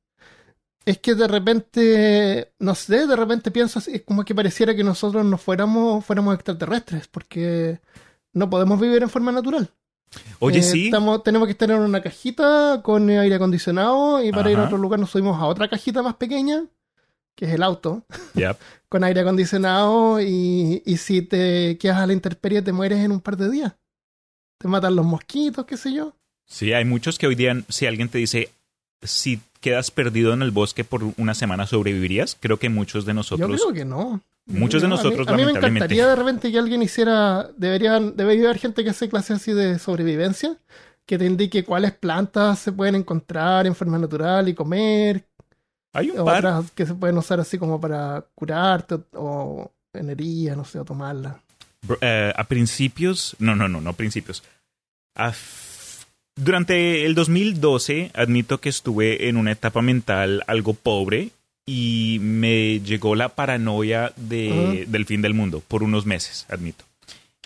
es que de repente, no sé, de repente pienso así, es como que pareciera que nosotros no fuéramos, fuéramos extraterrestres, porque no podemos vivir en forma natural. Oye, Eh, sí. estamos- tenemos que estar en una cajita con aire acondicionado y para ir a otro lugar nos subimos a otra cajita más pequeña, que es el auto, Yep. con aire acondicionado y, y si te quedas a la intemperie te mueres en un par de días. Te matan los mosquitos, qué sé yo. Sí, hay muchos que hoy día, si alguien te dice, si quedas perdido en el bosque por una semana, ¿sobrevivirías? Creo que muchos de Yo nosotros... creo que no. Muchos de No, a mí- nosotros, a mí, me lamentablemente. encantaría de repente que alguien hiciera, deberían, debería haber gente que hace clases así de sobrevivencia, que te indique cuáles plantas se pueden encontrar en forma natural y comer, Hay un par. otras que se pueden usar así como para curarte o, o en heridas, no sé, o tomarla. Bro, eh, a principios, no, no, no, no principios. A durante el 2012, admito que estuve en una etapa mental algo pobre y me llegó la paranoia de, del fin del mundo por unos meses, admito.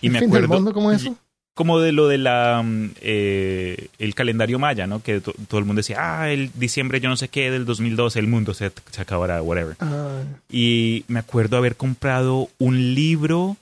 Y ¿El me fin del acuerdo mundo cómo es eso? como de lo de la mm, eh, el calendario maya, ¿no? Que to- todo el mundo decía, ah, el diciembre yo no sé qué del 2012 el mundo se, se acabará, whatever. Ah, Y me acuerdo haber comprado un libro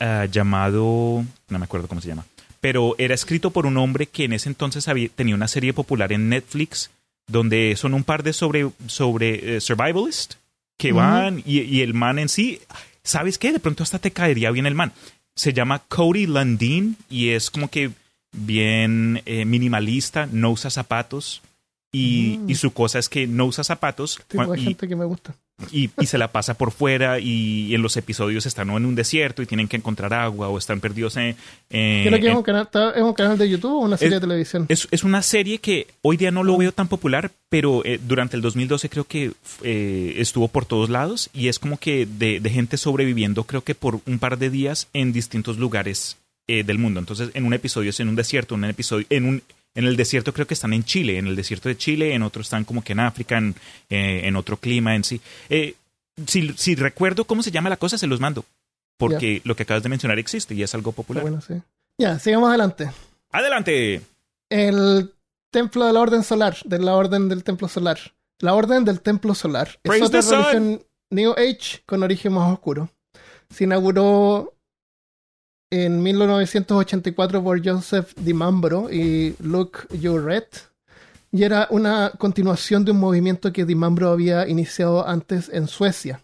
ah, llamado, no me acuerdo cómo se llama, pero era escrito por un hombre que en ese entonces había, tenía una serie popular en Netflix donde son un par de sobre, sobre eh, survivalist que van y, y el man en sí, ¿sabes qué? De pronto hasta te caería bien el man. Se llama Cody Landine y es como que bien eh, minimalista, no usa zapatos y, Mm. y su cosa es que no usa zapatos Tipo de gente que me gusta. Y- y se la pasa por fuera y en los episodios están o en un desierto y tienen que encontrar agua o están perdidos en... Creo que es un, canal, está- es un canal de YouTube o una serie de televisión. es, es una serie que hoy día no lo veo tan popular, pero eh, durante el 2012 creo que eh, estuvo por todos lados y es como que de, de gente sobreviviendo creo que por un par de días en distintos lugares eh, del mundo. Entonces en un episodio es en un desierto, en un episodio en un en el desierto creo que están en Chile, en el desierto de Chile, en otro están como que en África, en, eh, en otro clima en sí. Eh, si, si recuerdo cómo se llama la cosa, se los mando. Porque lo que acabas de mencionar existe y es algo popular. bueno, sí. Ya, sigamos adelante. ¡Adelante! El templo de la Orden Solar, de la Orden del Templo Solar. La Orden del Templo Solar. Praise es otra religión New Age con origen más oscuro. Se inauguró en 1984 por Joseph DiMambro y Luke Jouret y era una continuación de un movimiento que DiMambro había iniciado antes en Suecia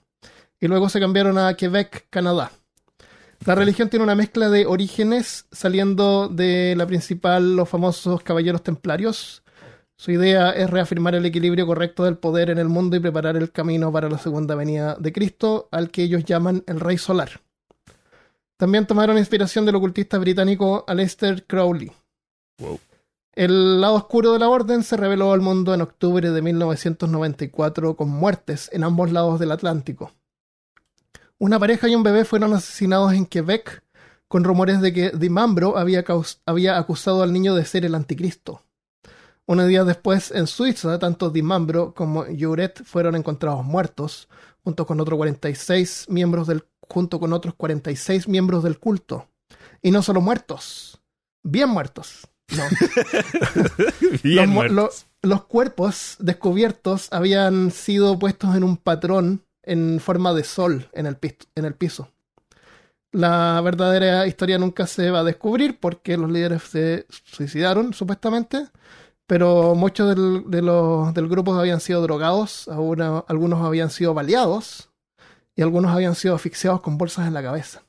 y luego se cambiaron a Quebec, Canadá. La religión tiene una mezcla de orígenes saliendo de la principal, los famosos caballeros templarios. Su idea es reafirmar el equilibrio correcto del poder en el mundo y preparar el camino para la segunda venida de Cristo, al que ellos llaman el Rey Solar. También tomaron inspiración del ocultista británico Aleister Crowley. Wow. El lado oscuro de la orden se reveló al mundo en octubre de 1994 con muertes en ambos lados del Atlántico. Una pareja y un bebé fueron asesinados en Quebec con rumores de que Dimambro había, había acusado al niño de ser el anticristo. Unos días después, en Suiza, tanto Dimambro como Jouret fueron encontrados muertos, junto con, otros 46 miembros del, junto con otros 46 miembros del culto. Y no solo muertos, bien muertos. No. Bien los, muertos. cuerpos descubiertos habían sido puestos en un patrón en forma de sol en el, pis- en el piso. La verdadera historia nunca se va a descubrir porque los líderes se suicidaron, supuestamente, pero muchos del, de los, del grupo habían sido drogados, algunos habían sido baleados y algunos habían sido asfixiados con bolsas en la cabeza.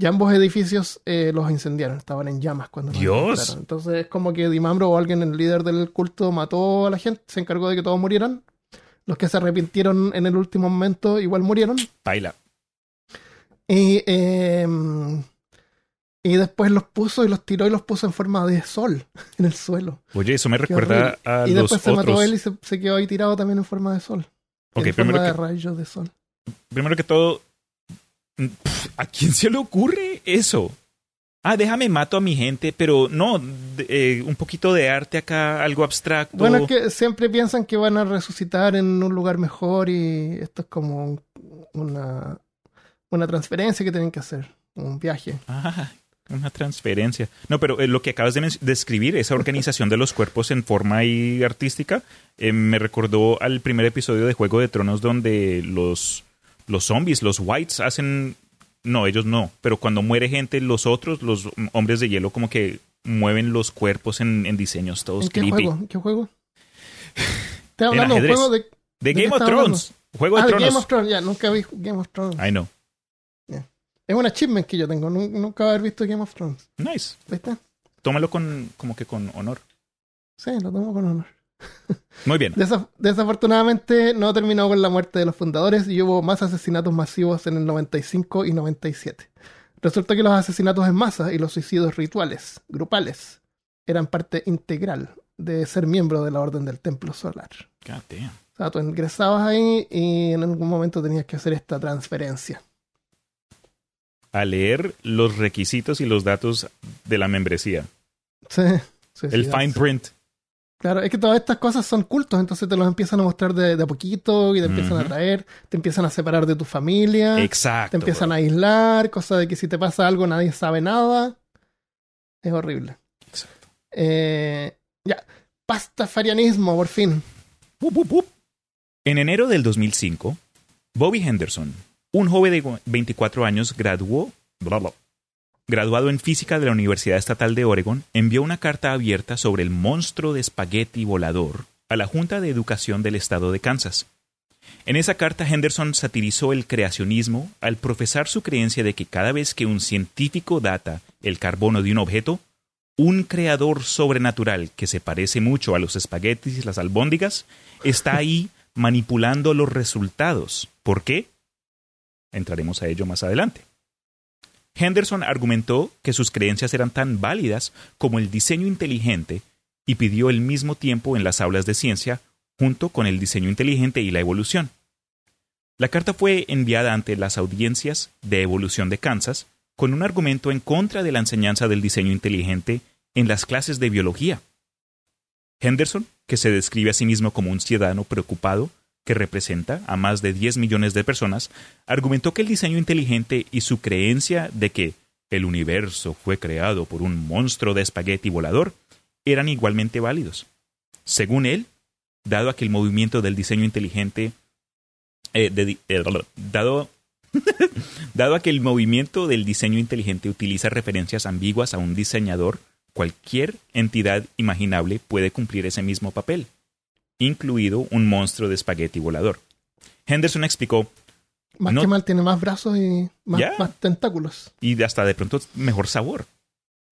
Y ambos edificios eh, los incendiaron, estaban en llamas cuando los Dios. Entonces es como que Dimambro o alguien, el líder del culto, mató a la gente, se encargó de que todos murieran. Los que se arrepintieron en el último momento igual murieron. Baila. Y, eh, y después los puso y los tiró y los puso en forma de sol en el suelo. Oye, eso me recuerda a y los después se mató otros. él y se, se quedó ahí tirado también en forma de sol. Ok, en primero forma de rayos de sol. Primero que todo, ¿a quién se le ocurre eso? Ah, déjame mato a mi gente, pero no, eh, un poquito de arte acá, algo abstracto. Bueno, es que siempre piensan que van a resucitar en un lugar mejor y esto es como un- una, una transferencia que tienen que hacer, un viaje. Ah, una transferencia. No, pero eh, lo que acabas de describir, esa organización de los cuerpos en forma ahí artística, eh, me recordó al primer episodio de Juego de Tronos donde los, los zombies, los whites, hacen... No, ellos no, pero cuando muere gente, los otros, los hombres de hielo, como que mueven los cuerpos en, en diseños todos ¿En qué creepy. juego? ¿En qué juego? Estoy hablando de un ajedrez. juego de... De ¿De qué Game of Thrones. Juego de Ah, de Tronos. Game of Thrones, ya, nunca vi Game of Thrones. I know. Es un achievement que yo tengo, nu- nunca haber visto Game of Thrones. Nice. ¿Viste? Tómalo con, como que con honor. Sí, lo tomo con honor. Muy bien. Desaf- desafortunadamente no terminó con la muerte de los fundadores y hubo más asesinatos masivos en el 95 y 97. Resulta que los asesinatos en masa y los suicidios rituales, grupales, eran parte integral de ser miembro de la Orden del Templo Solar. God damn. O sea, tú ingresabas ahí y en algún momento tenías que hacer esta transferencia. A leer los requisitos y los datos de la membresía. Sí, El fine print. Claro, es que todas estas cosas son cultos, entonces te los empiezan a mostrar de, de a poquito y te empiezan a traer, te empiezan a separar de tu familia. Exacto. te empiezan bro. a aislar, cosa de que si te pasa algo nadie sabe nada. Es horrible. Exacto. Eh, ya, pastafarianismo, por fin. En enero del 2005, Bobby Henderson, un joven de 24 años, graduó, bla, bla, graduado en física de la Universidad Estatal de Oregon, envió una carta abierta sobre el monstruo de espagueti volador a la Junta de Educación del Estado de Kansas. En esa carta Henderson satirizó el creacionismo al profesar su creencia de que cada vez que un científico data el carbono de un objeto, un creador sobrenatural que se parece mucho a los espaguetis y las albóndigas está ahí manipulando los resultados. ¿Por qué? Entraremos a ello más adelante. Henderson argumentó que sus creencias eran tan válidas como el diseño inteligente y pidió el mismo tiempo en las aulas de ciencia junto con el diseño inteligente y la evolución. La carta fue enviada ante las audiencias de evolución de Kansas con un argumento en contra de la enseñanza del diseño inteligente en las clases de biología. Henderson, que se describe a sí mismo como un ciudadano preocupado, que representa a más de 10 millones de personas, argumentó que el diseño inteligente y su creencia de que el universo fue creado por un monstruo de espagueti volador eran igualmente válidos. Según él, dado a que el movimiento del diseño inteligente eh, eh, dado, dado a que el movimiento del diseño inteligente utiliza referencias ambiguas a un diseñador, cualquier entidad imaginable puede cumplir ese mismo papel, incluido un monstruo de espagueti volador. Henderson explicó más que mal tiene más brazos y más, más, tentáculos. Y hasta de pronto mejor sabor.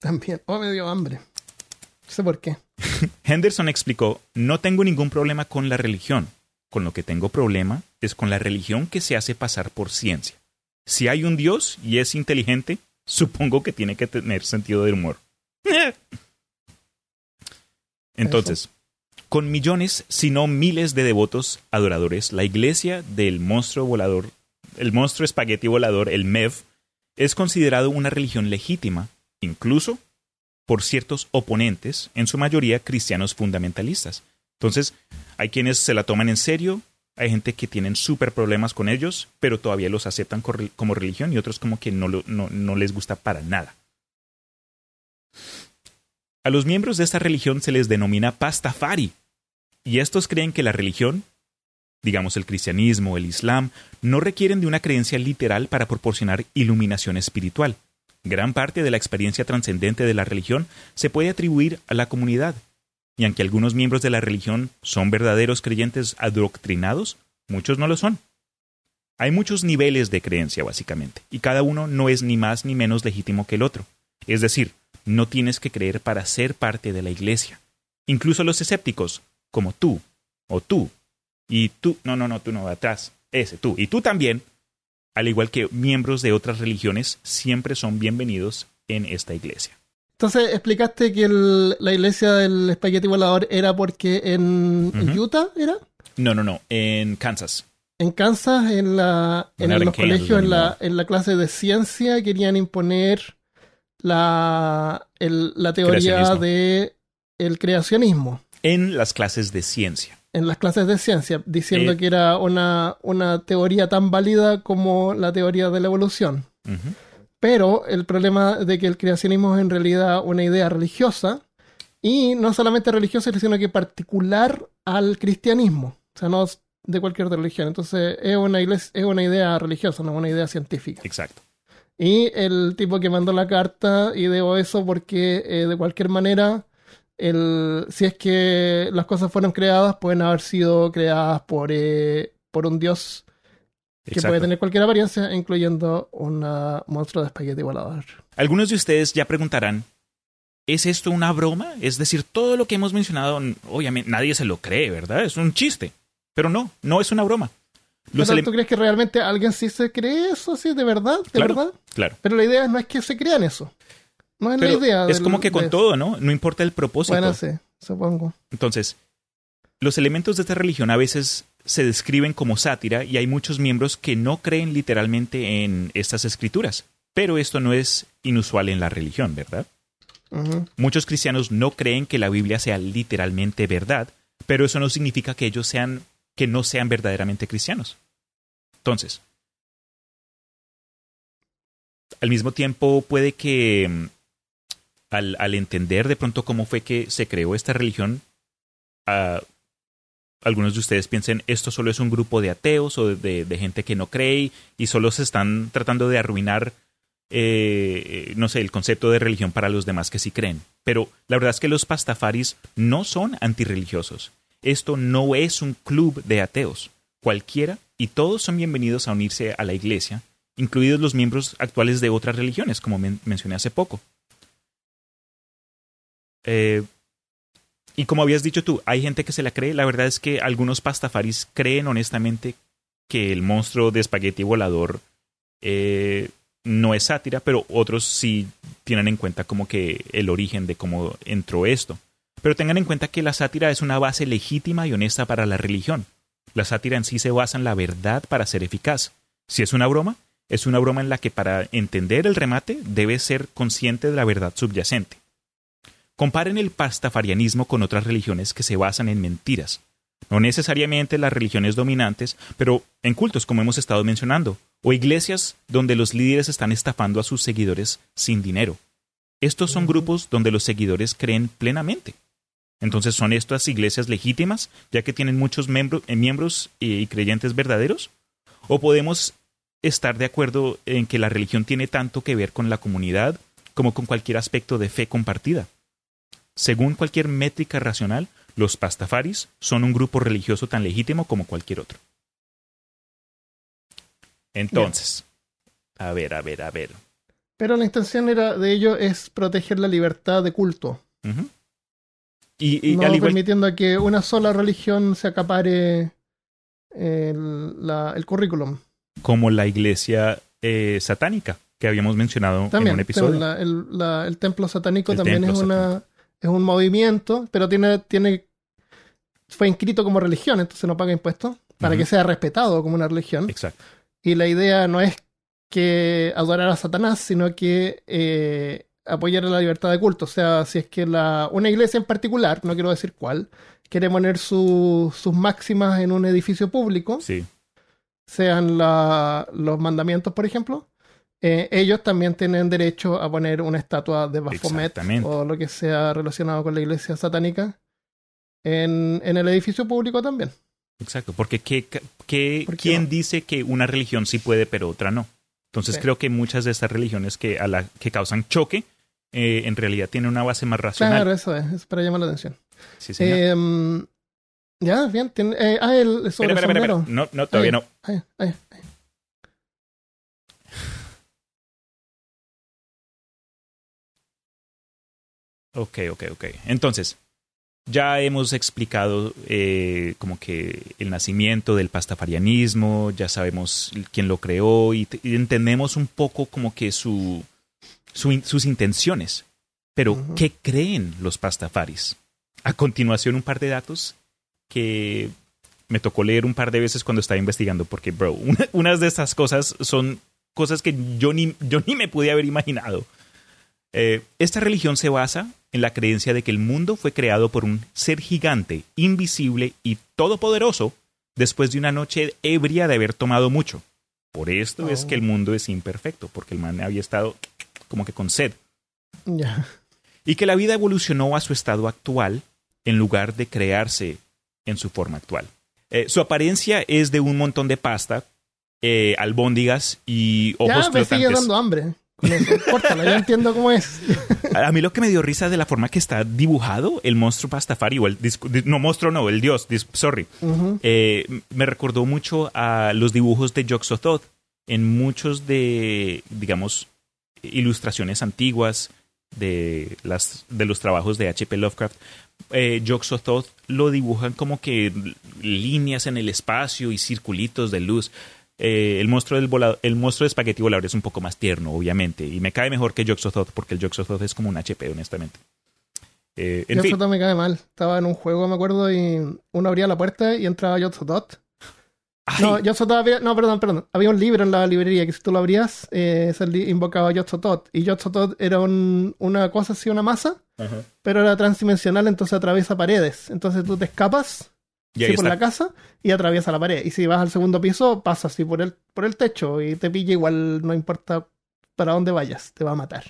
También. Oh, me dio hambre. No sé por qué. Henderson explicó, no tengo ningún problema con la religión. Con lo que tengo problema es con la religión que se hace pasar por ciencia. Si hay un Dios y es inteligente, supongo que tiene que tener sentido del humor. Entonces, con millones, si no miles de devotos adoradores, la iglesia del monstruo volador, el monstruo espagueti volador, el MEV, es considerado una religión legítima, incluso por ciertos oponentes, en su mayoría cristianos fundamentalistas. Entonces, hay quienes se la toman en serio, hay gente que tienen súper problemas con ellos, pero todavía los aceptan como religión y otros como que no, no les gusta para nada. A los miembros de esta religión se les denomina pastafari, y estos creen que la religión, digamos el cristianismo, el islam, no requieren de una creencia literal para proporcionar iluminación espiritual. Gran parte de la experiencia trascendente de la religión se puede atribuir a la comunidad, y aunque algunos miembros de la religión son verdaderos creyentes adoctrinados, muchos no lo son. Hay muchos niveles de creencia, básicamente, y cada uno no es ni más ni menos legítimo que el otro. Es decir, no tienes que creer para ser parte de la iglesia. Incluso los escépticos, como tú, o tú, y tú, no, no, no, tú no, atrás, ese, tú, y tú también, al igual que miembros de otras religiones, siempre son bienvenidos en esta iglesia. Entonces, explicaste que la iglesia del espagueti volador era porque en, Utah era? No, no, no, en Kansas. En Kansas, en, la, en, los colegios, en la, en la clase de ciencia, querían imponer la, la teoría de el creacionismo. En las clases de ciencia en las clases de ciencia, diciendo eh, que era una, una, teoría tan válida como la teoría de la evolución. Pero el problema de que el creacionismo es en realidad una idea religiosa, y no solamente religiosa, sino que particular al cristianismo, o sea, no de cualquier religión. Entonces es una, es una idea religiosa, no una idea científica. Exacto. Y el tipo que mandó la carta ideó eso porque eh, de cualquier manera el, si es que las cosas fueron creadas, pueden haber sido creadas por, eh, por un dios que puede tener cualquier apariencia, incluyendo un monstruo de espagueti volador. Algunos de ustedes ya preguntarán, ¿es esto una broma? Es decir, todo lo que hemos mencionado, obviamente nadie se lo cree, ¿verdad? Es un chiste. Pero no, no es una broma. ¿Tú crees que realmente alguien sí se cree eso, así, de verdad? ¿De verdad? Claro. Pero la idea no es que se crean eso. No es la idea. Es como que con todo, ¿no? No importa el propósito. Bueno, sí, supongo. Entonces, los elementos de esta religión a veces se describen como sátira y hay muchos miembros que no creen literalmente en estas escrituras. Pero esto no es inusual en la religión, ¿verdad? Muchos cristianos no creen que la Biblia sea literalmente verdad, pero eso no significa que ellos sean que no sean verdaderamente cristianos. Entonces, al mismo tiempo puede que al, entender de pronto cómo fue que se creó esta religión, algunos de ustedes piensen esto solo es un grupo de ateos o de, gente que no cree y solo se están tratando de arruinar eh, no sé, el concepto de religión para los demás que sí creen. Pero la verdad es que los pastafaris no son antirreligiosos. Esto no es un club de ateos. Cualquiera y todos son bienvenidos a unirse a la iglesia, incluidos los miembros actuales de otras religiones, como mencioné hace poco. Eh, y como habías dicho tú, hay gente que se la cree. La verdad es que algunos pastafaris creen honestamente que el monstruo de espagueti volador eh, no es sátira, pero otros sí tienen en cuenta como que el origen de cómo entró esto. Pero tengan en cuenta que la sátira es una base legítima y honesta para la religión. La sátira en sí se basa en la verdad para ser eficaz. Si es una broma, es una broma en la que para entender el remate debe ser consciente de la verdad subyacente. Comparen el pastafarianismo con otras religiones que se basan en mentiras. No necesariamente las religiones dominantes, pero en cultos como hemos estado mencionando, o iglesias donde los líderes están estafando a sus seguidores sin dinero. Estos son grupos donde los seguidores creen plenamente. Entonces, ¿son estas iglesias legítimas, ya que tienen muchos eh, miembros y creyentes verdaderos? ¿O podemos estar de acuerdo en que la religión tiene tanto que ver con la comunidad como con cualquier aspecto de fe compartida? Según cualquier métrica racional, los pastafaris son un grupo religioso tan legítimo como cualquier otro. Entonces, a ver, a ver, a ver. Pero la intención era de ello es proteger la libertad de culto. y, no permitiendo que una sola religión se acapare el, currículum. Como la iglesia eh, satánica que habíamos mencionado en un episodio. el templo satánico también es, una, es un movimiento, pero tiene, tiene fue inscrito como religión, entonces no paga impuestos para que sea respetado como una religión. Exacto. Y la idea no es que adorar a Satanás, sino que eh, apoyar la libertad de culto. O sea, si es que la, una iglesia en particular, no quiero decir cuál, quiere poner sus máximas en un edificio público, sí. sean los mandamientos, por ejemplo, eh, ellos también tienen derecho a poner una estatua de Baphomet o lo que sea relacionado con la iglesia satánica en, en el edificio público también. Exacto, porque ¿qué, quién dice que una religión sí puede pero otra no? Entonces creo que muchas de estas religiones que, a la, que causan choque eh, en realidad tienen una base más racional. Claro, eso es, es para llamar la atención. Sí, señor. Em, ya, bien. eh, ah, el sobre espera, espera, espera, No, no, todavía no. Ahí, ahí, Ok, ok, ok. Entonces, ya hemos explicado eh, como que el nacimiento del pastafarianismo, ya sabemos quién lo creó y, entendemos un poco como que su, sus intenciones. Pero, ¿qué creen los pastafaris? A continuación, un par de datos que me tocó leer un par de veces cuando estaba investigando, porque, bro, una, unas de estas cosas son cosas que yo ni, yo ni me pude haber imaginado. Eh, esta religión se basa en la creencia de que el mundo fue creado por un ser gigante, invisible y todopoderoso después de una noche ebria de haber tomado mucho. Por esto es que el oh. mundo es imperfecto, porque el man había estado como que con sed. Y que la vida evolucionó a su estado actual en lugar de crearse en su forma actual. Eh, su apariencia es de un montón de pasta, eh, albóndigas y ojos ya, me sigue dando hambre. Córtala, ya entiendo cómo es. A mí lo que me dio risa de la forma que está dibujado el monstruo Pastafari, o el no monstruo, no, el dios, sorry, eh, me recordó mucho a los dibujos de Yog-Sothoth en muchos de, digamos, ilustraciones antiguas de, las, de los trabajos de H.P. Lovecraft. Eh, Yog-Sothoth lo dibujan como que líneas en el espacio y circulitos de luz. Eh, el monstruo del el monstruo de espagueti volador es un poco más tierno, obviamente, y me cae mejor que Joxothot, porque el Joxothot es como un HP, honestamente. Eh, me cae mal. Estaba en un juego, me acuerdo, y uno abría la puerta y entraba Joxothot. No, había, no, perdón, perdón. Había un libro en la librería que si tú lo abrías, eh, se invocaba Yotzotot. Y Yotzotot era una cosa así, una masa, pero era transdimensional, entonces atraviesa paredes. Entonces tú te escapas sí, por la casa y atraviesa la pared. Y si vas al segundo piso, pasa así por el, por el techo y te pilla igual, no importa para dónde vayas, te va a matar.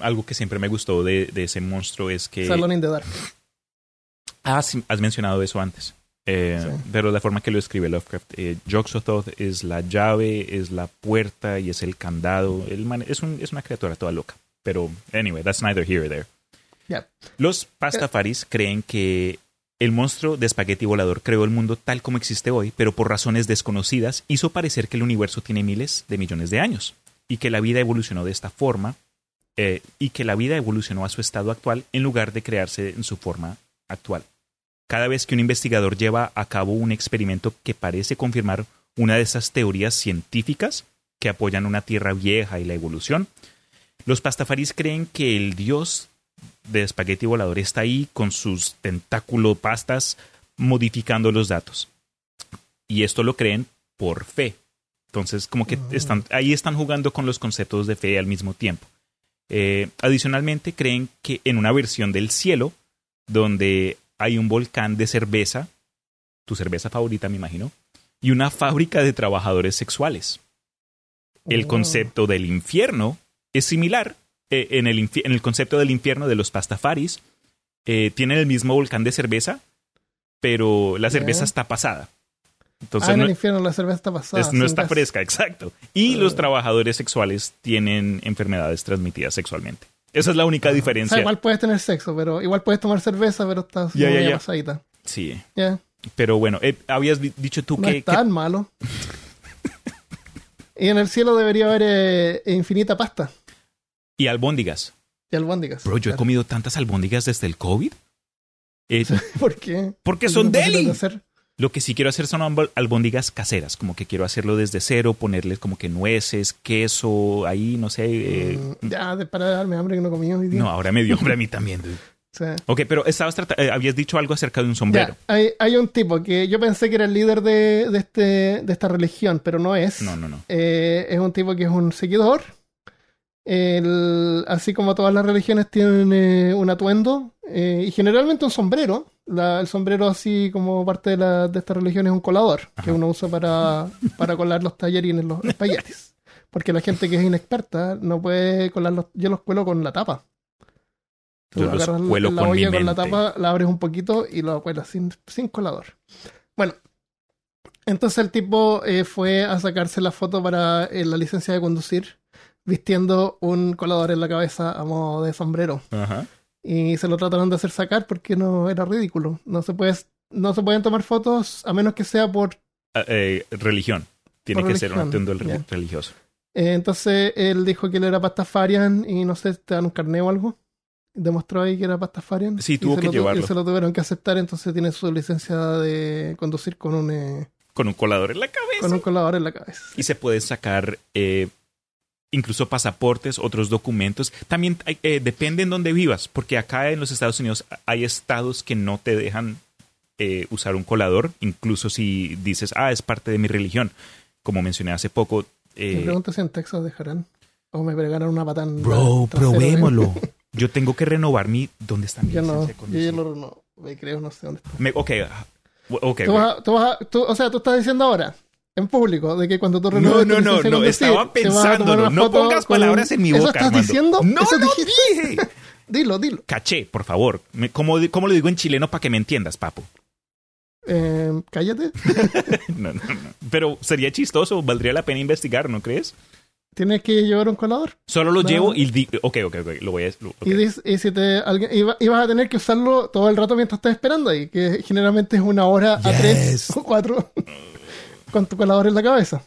Algo que siempre me gustó de, ese monstruo es que... Salón in the Dark. Ah, sí, has mencionado eso antes. Eh, Sí. Pero la forma que lo escribe Lovecraft, eh, Yog-Sothoth es la llave, es la puerta y es el candado. El man- es, un- es una criatura toda loca. Pero, anyway, that's neither here or there. Ya. Los pastafaris creen que el monstruo de espagueti volador creó el mundo tal como existe hoy, pero por razones desconocidas hizo parecer que el universo tiene miles de millones de años y que la vida evolucionó de esta forma eh, y que la vida evolucionó a su estado actual en lugar de crearse en su forma actual. Cada vez que un investigador lleva a cabo un experimento que parece confirmar una de esas teorías científicas que apoyan una tierra vieja y la evolución, los pastafaris creen que el dios de espagueti volador está ahí con sus tentáculo pastas modificando los datos. Y esto lo creen por fe. Entonces, como que Ah. están, ahí están jugando con los conceptos de fe al mismo tiempo. Eh, adicionalmente, creen que en una versión del cielo, donde hay un volcán de cerveza, tu cerveza favorita, me imagino, y una fábrica de trabajadores sexuales. El Oh. concepto del infierno es similar. Eh, en, el en el concepto del infierno de los pastafaris, eh, tienen el mismo volcán de cerveza, pero la cerveza está pasada. Ah, Entonces en no, el infierno la cerveza está pasada. es- no está gas. fresca, exacto. Y Ah. los trabajadores sexuales tienen enfermedades transmitidas sexualmente. Esa es la única O sea, diferencia. igual puedes tener sexo, pero igual puedes tomar cerveza, pero estás ya, media ya. pasadita. Sí, pero bueno, eh, habías di- dicho tú no que, es tan malo. y en el cielo debería haber eh, infinita pasta y albóndigas. y albóndigas. Bro, yo he comido tantas albóndigas desde el COVID. Eh, ¿Por qué? porque ¿Qué son deli. hacer? Lo que sí quiero hacer son albó- albóndigas caseras, como que quiero hacerlo desde cero, ponerles como que nueces, queso, ahí, no sé. eh, Mm, ya, de para darme hambre que no comí hoy día. no, ahora me dio hambre a mí también. dude. Sea, Ok, pero estabas eh, habías dicho algo acerca de un sombrero. ya, hay, hay un tipo que yo pensé que era el líder de, de este, de esta religión, pero no es. No, no, no. Eh, es un tipo que es un seguidor. El- así como todas las religiones tienen eh, un atuendo eh, y generalmente un sombrero. La- el sombrero así como parte de, la- de esta religión es un colador que uno usa para, para colar los tallarines, los espaguetis. Porque la gente que es inexperta no puede colarlos. Yo los cuelo con la tapa. Tú Yo los agarras cuelo la con mi olla con la tapa, la abres un poquito y lo cuelas sin, sin colador. Bueno, entonces el tipo eh, fue a sacarse la foto para la licencia de conducir vistiendo un colador en la cabeza a modo de sombrero. Ajá. Y se lo trataron de hacer sacar porque no era ridículo. No se, puede, no se pueden tomar fotos a menos que sea por... Ah, eh, religión. Tiene Por que ser un atuendo ya. religioso. eh, entonces él dijo que él era pastafarian y no sé, te dan un carnet o algo. Demostró ahí que era pastafarian. Sí, tuvo que lo llevarlo. Y se lo tuvieron que aceptar, entonces tiene su licencia de conducir con un, eh, Con un colador en la cabeza. con un colador en la cabeza. y se pueden sacar incluso pasaportes, otros documentos. También hay- eh, depende en dónde vivas, porque acá en los Estados Unidos hay estados que no te dejan eh, usar un colador, incluso si dices, ah, es parte de mi religión. Como mencioné hace poco. Me eh, pregunto si en Texas dejarán. O me pegarán una patán. bro, ¿eh? probémoslo. Yo tengo que renovar mi... ¿Dónde está mi Yo no, yo ya lo no, me creo, no sé dónde está. Me- ok, ok. Tú ok. vas a- tú vas a- tú- o sea, tú estás diciendo ahora, en público, de que cuando tú No, renueves no, no, no, conducir, estaba una No pongas con- palabras en mi ¿Eso boca, estás Armando. diciendo? No ¿Eso lo dijiste? dije. Dilo, dilo. Caché, por favor. ¿Cómo, cómo lo digo en chileno para que me entiendas, papo? Eh, cállate. No, no, no. Pero sería chistoso, valdría la pena investigar, ¿no crees? Tienes que llevar un colador. Solo lo No. llevo y di- ok, ok, ok, lo voy a lo-. Y, y si te, alguien, y, va- y vas a tener que usarlo todo el rato mientras estás esperando ahí, que generalmente es una hora a tres o cuatro con tu colador en la cabeza.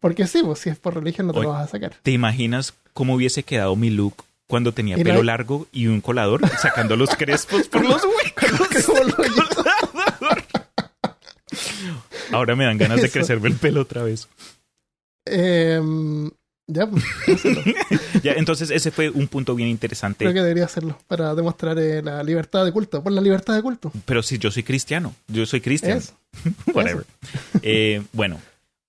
Porque sí, pues si es por religión no te Oye. lo vas a sacar. ¿Te imaginas cómo hubiese quedado mi look cuando tenía Y la- pelo largo y un colador sacando los crespos por los huecos? Ahora me dan ganas de crecerme el pelo otra vez. Em, ya, pues. Ya, entonces ese fue un punto bien interesante. creo que debería hacerlo para demostrar eh, la libertad de culto. Por la libertad de culto. Pero si yo soy cristiano, yo soy cristiano. Eso. Whatever. Eh, bueno,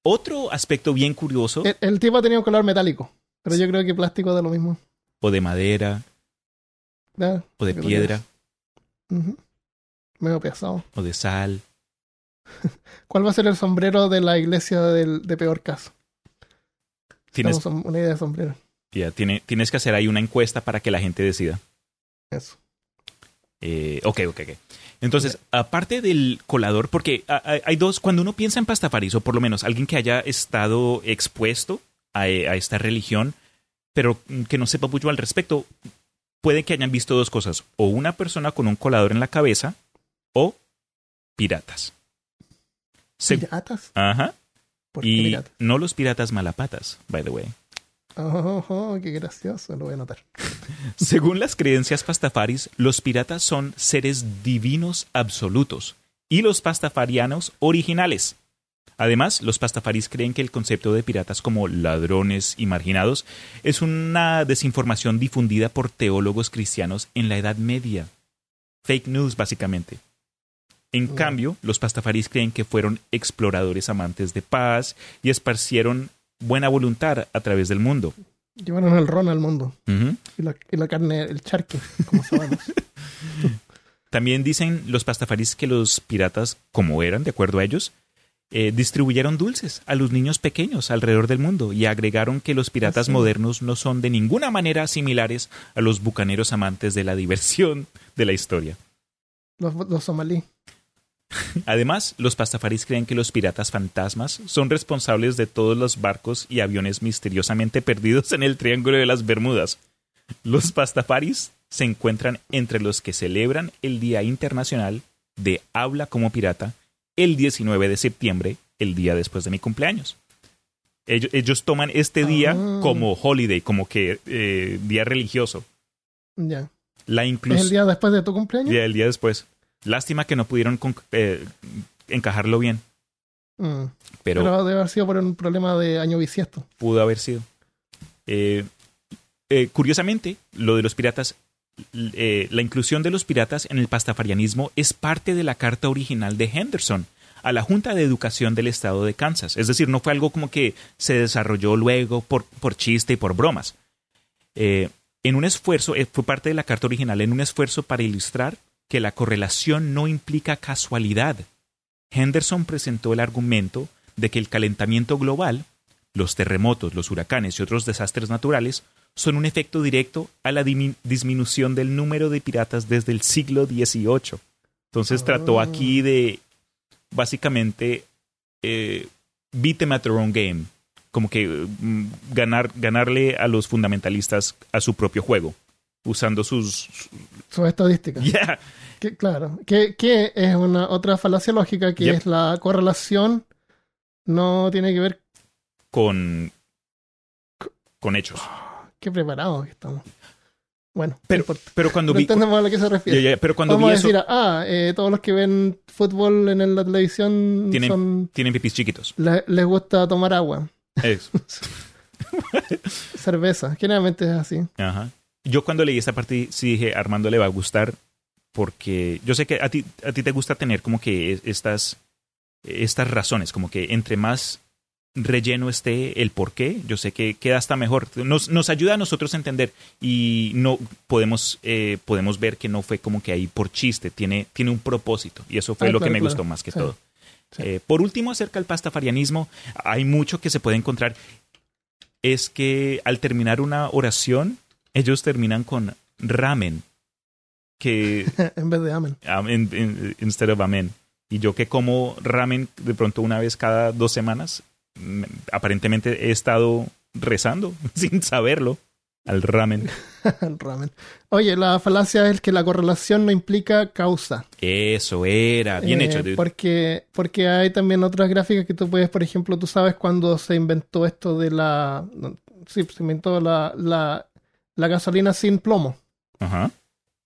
otro aspecto bien curioso, El, el tipo tenía un color metálico, pero yo creo que plástico da lo mismo. o de madera, o de piedra. Medio pesado. o de sal. ¿Cuál va a ser el sombrero de la iglesia del, de peor caso? Tienes, una idea de sombrero. ya, tiene- tienes que hacer ahí una encuesta para que la gente decida. Eso. Eh, ok, ok, ok. Entonces, aparte del colador, porque hay dos, cuando uno piensa en pastafaris, o por lo menos alguien que haya estado expuesto a, a esta religión, pero que no sepa mucho al respecto, puede que hayan visto dos cosas, o una persona con un colador en la cabeza, o piratas. ¿Piratas? Ajá. ¿Por qué Y no los piratas malapatas, by the way. Oh, oh, qué gracioso, lo voy a anotar. Según las creencias pastafaris, los piratas son seres divinos absolutos y los pastafarianos originales. Además, los pastafaris creen que el concepto de piratas como ladrones y marginados es una desinformación difundida por teólogos cristianos en la Edad Media. Fake news, básicamente. En cambio, los pastafaris creen que fueron exploradores amantes de paz y esparcieron buena voluntad a través del mundo. Llevaron el ron al mundo. Y la, y la carne, el charque, como sabemos. También dicen los pastafaris que los piratas, como eran, de acuerdo a ellos, eh, distribuyeron dulces a los niños pequeños alrededor del mundo y agregaron que los piratas modernos no son de ninguna manera similares a los bucaneros amantes de la diversión de la historia. los, los somalí. Además, los pastafaris creen que los piratas fantasmas son responsables de todos los barcos y aviones misteriosamente perdidos en el Triángulo de las Bermudas. Los pastafaris se encuentran entre los que celebran el Día Internacional de Habla como Pirata el 19 de septiembre, el día después de mi cumpleaños. Ellos, ellos toman este día Ah. como holiday, como que eh, día religioso. Ya. La ¿Es el inclusión. día después de tu cumpleaños? Día, el día después. Lástima que no pudieron con- eh, encajarlo bien, Mm. pero, Pero debe haber sido por un problema de año bisiesto. pudo haber sido. Eh, eh, curiosamente, lo de los piratas, la inclusión de los piratas en el pastafarianismo es parte de la carta original de Henderson a la Junta de Educación del Estado de Kansas. Es decir, no fue algo como que se desarrolló luego por, por chiste y por bromas. En un esfuerzo, fue parte de la carta original, en un esfuerzo para ilustrar que la correlación no implica casualidad. Henderson presentó el argumento de que el calentamiento global, los terremotos, los huracanes y otros desastres naturales son un efecto directo a la disminución del número de piratas desde el siglo XVIII. Entonces trató Ah. aquí de básicamente eh, beat them at their own game, como que mm, ganar, ganarle a los fundamentalistas a su propio juego, usando sus... Sus estadísticas. Yeah. Que, claro. Que, que es una otra falacia lógica que Yep. es la correlación no tiene que ver con, con hechos. qué preparados que estamos. Bueno, no Pero, pero cuando No vi... entendemos a lo que se refiere. ya, pero cuando Vamos vi a eso, decir, ah, eh, todos los que ven fútbol en la televisión Tienen- son tienen pipis chiquitos. le- les gusta tomar agua, Eso. cerveza. Generalmente es así. Ajá. Yo cuando leí esta parte sí dije, Armando le va a gustar porque yo sé que a ti, a ti te gusta tener como que es- estas, estas razones, como que entre más relleno esté el por qué, yo sé que queda hasta mejor. Nos, nos ayuda a nosotros a entender y no podemos, eh, podemos ver que no fue como que ahí por chiste, tiene, tiene un propósito y eso fue Ah, lo que me claro. gustó más que Sí. todo. Sí. Eh, por último, acerca del pastafarianismo, hay mucho que se puede encontrar. Es que al terminar una oración, ellos terminan con ramen, que en vez de amen. in- in- instead of amen. Y yo que como ramen de pronto una vez cada dos semanas, aparentemente he estado rezando sin saberlo al ramen. Ramen. Oye, la falacia es que la correlación no implica causa. Eso era, bien Eh, hecho, dude. Porque, porque hay también otras gráficas que tú puedes, por ejemplo, tú sabes cuando se inventó esto de la... Sí, se inventó la, la, la gasolina sin plomo. Ajá.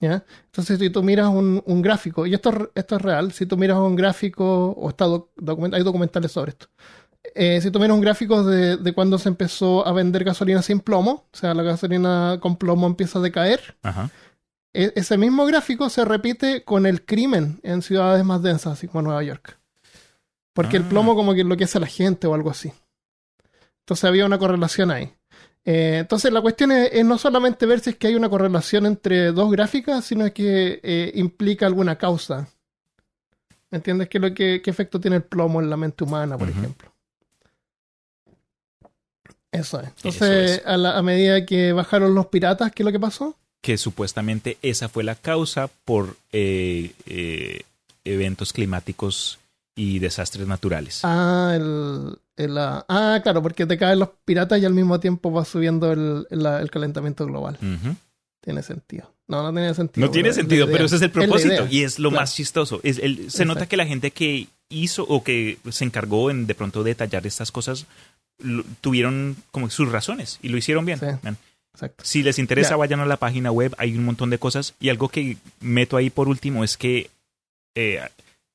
¿ya? Entonces, si tú miras un, un gráfico, y esto, es- esto es real, si tú miras un gráfico, o está doc- document- hay documentales sobre esto, Eh, si tú miras un gráfico de, de cuando se empezó a vender gasolina sin plomo, o sea, la gasolina con plomo empieza a decaer, Ajá. e- ese mismo gráfico se repite con el crimen en ciudades más densas, así como Nueva York. Porque el Ah. plomo como que enloquece a la gente o algo así. Entonces había una correlación ahí. Eh, entonces la cuestión es, es no solamente ver si es que hay una correlación entre dos gráficas, sino que eh, implica alguna causa. ¿Me entiendes? ¿Qué, es lo que, ¿Qué efecto tiene el plomo en la mente humana, por ejemplo? Eso es. Eso Entonces, es. A, la- a medida que bajaron los piratas, ¿qué es lo que pasó? que supuestamente esa fue la causa por eh, eh, eventos climáticos y desastres naturales. Ah, el, el, ah, ah, claro, porque te caen los piratas y al mismo tiempo va subiendo el, el calentamiento global. Tiene sentido. No, no tiene sentido. No tiene sentido, pero ese es el propósito y es lo Claro. más chistoso. Es el- se nota que la gente que hizo o que se encargó en de pronto detallar estas cosas lo- tuvieron como sus razones y lo hicieron bien. Sí. Exacto. Si les interesa, Ya. vayan a la página web, hay un montón de cosas. Y algo que meto ahí por último es que eh,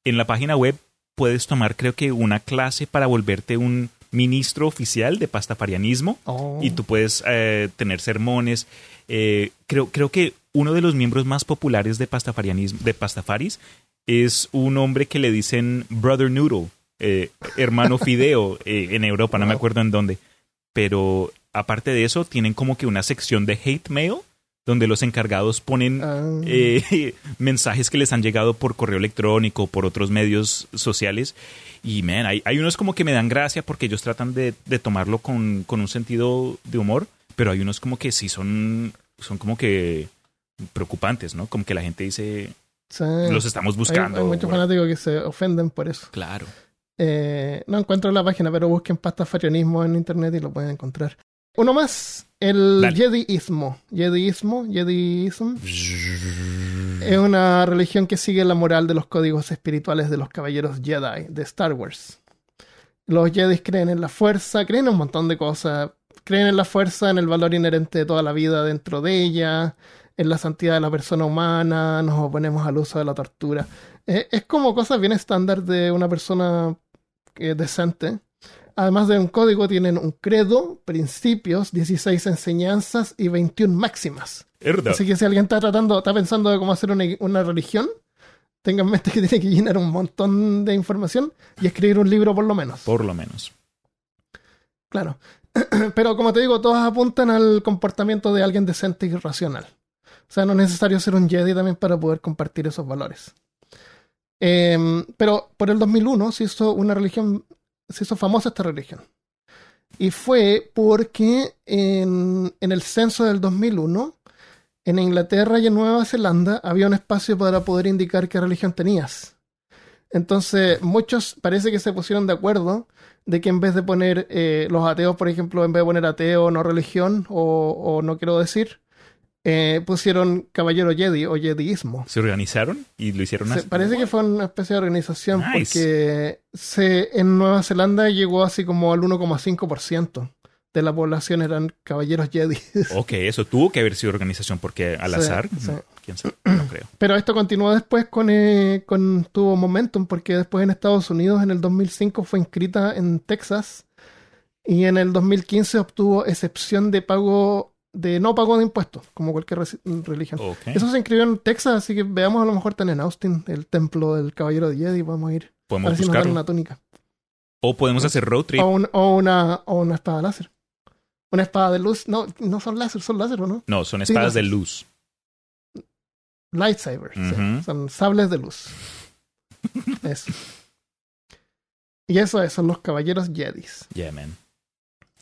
en la página web puedes tomar, creo que, una clase para volverte un ministro oficial de pastafarianismo Oh. y tú puedes eh, tener sermones. Eh, creo, creo que uno de los miembros más populares de pastafarianismo, de pastafaris, es un hombre que le dicen Brother Noodle, eh, hermano Fideo, en Europa, no me acuerdo en dónde. Pero aparte de eso, tienen como que una sección de hate mail donde los encargados ponen Ah, eh, mensajes que les han llegado por correo electrónico, por otros medios sociales. Y, man, hay, hay unos como que me dan gracia porque ellos tratan de, de tomarlo con, con un sentido de humor, pero hay unos como que sí son, son como que preocupantes, ¿no? Como que la gente dice, sí. los estamos buscando. Hay, muchos Bueno, fanáticos que se ofenden por eso. Claro. Eh, no encuentro la página, pero busquen pastafarianismo en internet y lo pueden encontrar. Uno más, el Dale. Jediismo. Jediismo, Jediism. Es una religión que sigue la moral de los códigos espirituales de los caballeros Jedi de Star Wars. Los Jedi creen en la fuerza, creen en un montón de cosas. Creen en la fuerza, en el valor inherente de toda la vida dentro de ella, en la santidad de la persona humana, nos oponemos al uso de la tortura. Eh, es como cosas bien estándar de una persona eh, decente. Además de un código, tienen un credo, principios, 16 enseñanzas y 21 máximas. Verdad. Así que si alguien está tratando, está pensando de cómo hacer una, una religión, tenga en mente que tiene que llenar un montón de información y escribir un libro por lo menos. Por lo menos. Claro. Pero como te digo, todas apuntan al comportamiento de alguien decente y racional. O sea, no es necesario ser un Jedi también para poder compartir esos valores. Em, pero por el 2001 se hizo una religión, se hizo famosa esta religión. Y fue porque en, en el censo del 2001, en Inglaterra y en Nueva Zelanda había un espacio para poder indicar qué religión tenías. Entonces, muchos parece que se pusieron de acuerdo de que en vez de poner eh, los ateos, por ejemplo, en vez de poner ateo, no religión o, o no quiero decir, eh, pusieron caballero Jedi o Jediismo. Se organizaron y lo hicieron Se- así. parece que fue una especie de organización Nice. porque se, en Nueva Zelanda llegó así como al 1,5% de la población eran caballeros Jedi. Ok, eso tuvo que haber sido organización porque al Sí, azar, sí. quién sabe, no creo. Pero esto continuó después con, eh, con tuvo momentum porque después en Estados Unidos en el 2005 fue inscrita en Texas y en el 2015 obtuvo excepción de pago de no pago de impuestos como cualquier religión. Eso se inscribió en Texas, así que veamos a lo mejor están en Austin, el templo del caballero de Jedi, vamos a ir. A Podemos ver si nos dan buscarlo. una túnica. O podemos hacer road trip. O, un- o una, o una espada láser. Una espada de luz. No, no son láser, son láser, ¿o no? No, son Sí, espadas de luz. Lightsabers. sí. Ujú. Son sables de luz. eso. Y eso es, son los caballeros Jedis. Yeah, man.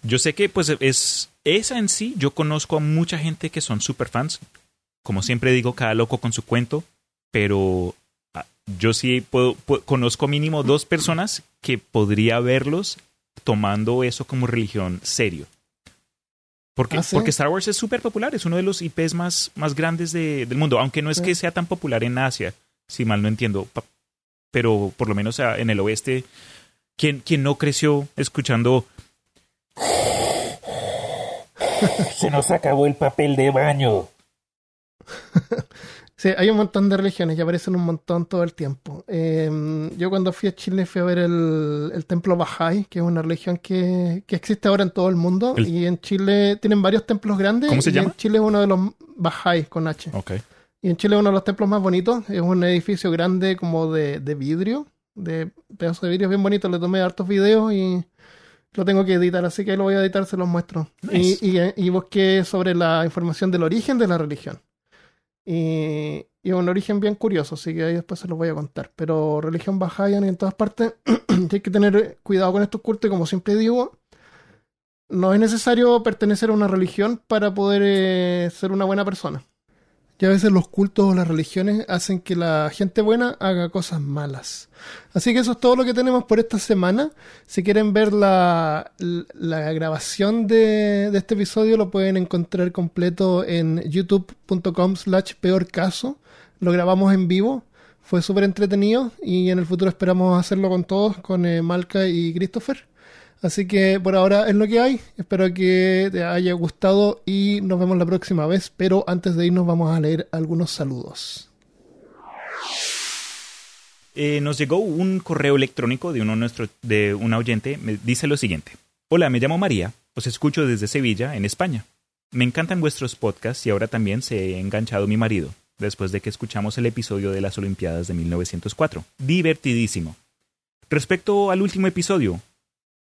Yo sé que, pues, es esa en sí. Yo conozco a mucha gente que son super fans. Como siempre digo, cada loco con su cuento. Pero ah, yo sí puedo, pu- conozco mínimo dos personas que podría verlos tomando eso como religión serio. Porque, ¿Ah, sí? porque Star Wars es súper popular, es uno de los IPs más, más grandes de- del mundo, aunque no es que sea tan popular en Asia, si mal no entiendo, pero por lo menos en el oeste, quien, quien no creció escuchando Se nos acabó el papel de baño. Sí, hay un montón de religiones y aparecen un montón todo el tiempo. Eh, yo cuando fui a Chile fui a ver el, el templo Bahá'í, que es una religión que, que existe ahora en todo el mundo. El- Y en Chile tienen varios templos grandes. ¿Cómo se y llama? En Chile es uno de los Bahá'í con H. Ok. Y en Chile uno de los templos más bonitos. Es un edificio grande como de, de vidrio, de pedazos de vidrio bien bonito. Le tomé hartos videos y lo tengo que editar, así que lo voy a editar, se los muestro. Nice. Y, y, y busqué sobre la información del origen de la religión. Y, y un origen bien curioso, así que ahí después se los voy a contar. Pero religión Bahá'í en todas partes. hay que tener cuidado con estos cultos y como siempre digo, no es necesario pertenecer a una religión para poder eh, ser una buena persona. Y a veces los cultos o las religiones hacen que la gente buena haga cosas malas. Así que eso es todo lo que tenemos por esta semana. Si quieren ver la, la grabación de, de este episodio, lo pueden encontrar completo en youtube.com slash peor caso. Lo grabamos en vivo. Fue súper entretenido y en el futuro esperamos hacerlo con todos, con eh, Malca y Christopher. Así que por ahora es lo que hay. Espero que te haya gustado y nos vemos la próxima vez. Pero antes de irnos vamos a leer algunos saludos. Eh, nos llegó un correo electrónico de uno nuestro, de un oyente. Me dice lo siguiente: Hola, me llamo María. Os escucho desde Sevilla, en España. Me encantan vuestros podcasts y ahora también se ha enganchado mi marido después de que escuchamos el episodio de las Olimpiadas de 1904. Divertidísimo. Respecto al último episodio,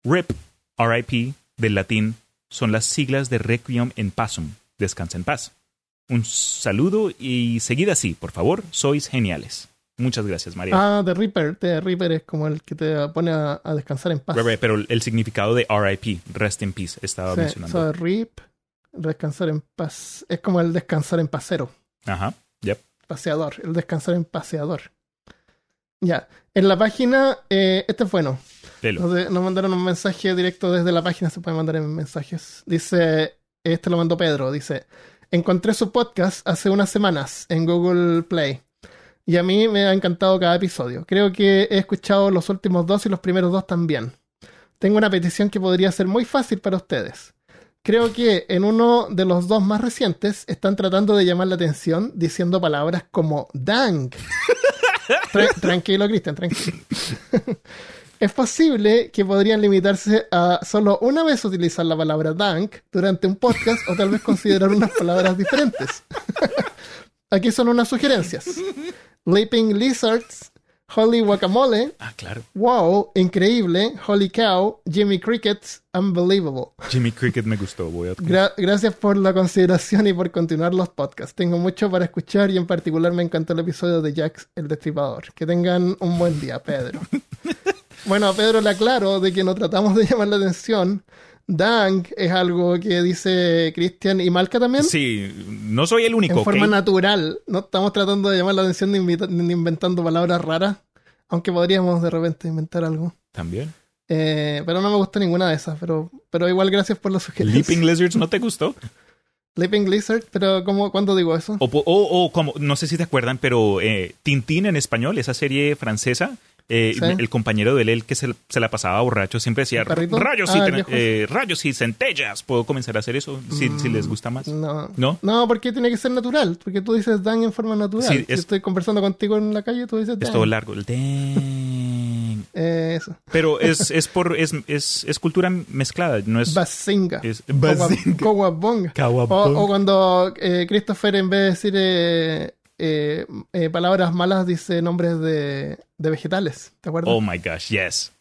RIP, RIP, del latín, son las siglas de Requiem en Pasum, descansa en paz. Un saludo y seguid así, por favor, sois geniales. Muchas gracias, María. Ah, The Reaper. The Reaper es como el que te pone a, a descansar en paz. Pero el significado de RIP, Rest in Peace, estaba Sí, mencionando. so, RIP, descansar en paz. Es como el descansar en pasero. Ajá, yep. Paseador. El descansar en paseador. Ya. En la página, eh, este es bueno. Nos, mandaron un mensaje directo desde la página, se puede mandar en mensajes. Dice, este lo mandó Pedro, dice, encontré su podcast hace unas semanas en Google Play y a mí me ha encantado cada episodio. Creo que he escuchado los últimos dos y los primeros dos también. Tengo una petición que podría ser muy fácil para ustedes. Creo que en uno de los dos más recientes están tratando de llamar la atención diciendo palabras como dang. Tra- tranquilo, Cristian, tranquilo. Es posible que podrían limitarse a solo una vez utilizar la palabra dank durante un podcast o tal vez considerar unas palabras diferentes. Aquí son unas sugerencias. Leaping Lizards, Holy Guacamole, Ah, claro. Wow, Increíble, Holy Cow, Jimmy Crickets, Unbelievable. Jimmy Cricket me gustó, voy a... Gra- gracias por la consideración y por continuar los podcasts. Tengo mucho para escuchar y en particular me encantó el episodio de Jax el Destripador. Que tengan un buen día, Pedro. bueno, a Pedro le aclaro de que no tratamos de llamar la atención. Dang es algo que dice Cristian y Malca también. Sí, no soy el único, en forma natural. No estamos tratando de llamar la atención ni, inventando palabras raras. Aunque podríamos de repente inventar algo. También. Eh, pero no me gustó ninguna de esas. Pero, pero igual gracias por la sugerencia. Leaping Lizards, ¿no te gustó? Leaping Lizard, pero ¿cómo, ¿cuándo digo eso? O, o- o como, no sé si te acuerdan, pero eh, Tintín en español, esa serie francesa, eh, Sí. el compañero de él que se, se la pasaba borracho siempre decía ¿El rayos, Ah, y, el eh, rayos y centellas. ¿Puedo comenzar a hacer eso si, si les gusta más? No. ¿No? No, porque tiene que ser natural. Porque tú dices Dan en forma natural. Sí, si es- estoy conversando contigo en la calle, tú dices Es Dan. todo largo. el dang. Eh, eso. Pero es, es por es, es, es cultura mezclada, no es... Bazinga. es o cuando eh, Christopher, en vez de decir eh, eh, palabras malas, dice nombres de, de vegetales. ¿Te acuerdas? Oh my gosh, yes.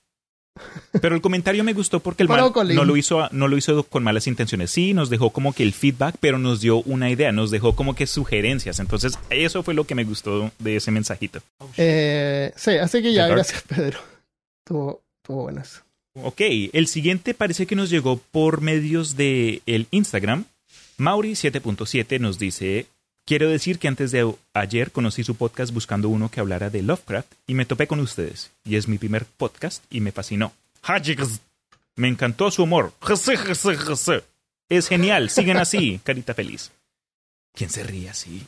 Pero el comentario me gustó porque el Brócoli. no lo hizo no lo hizo con malas intenciones. Sí, nos dejó como que el feedback, pero nos dio una idea, nos dejó como que sugerencias. Entonces, eso fue lo que me gustó de ese mensajito. Eh, sí, así que ya, gracias, Pedro. Bueno eso. Ok, el siguiente parece que nos llegó por medios de el Instagram. Mauri7.7 nos dice, quiero decir que antes de ayer conocí su podcast buscando uno que hablara de Lovecraft y me topé con ustedes. Y es mi primer podcast y me fascinó. Me encantó su humor. Es genial, siguen así, carita feliz. ¿Quién se ríe así?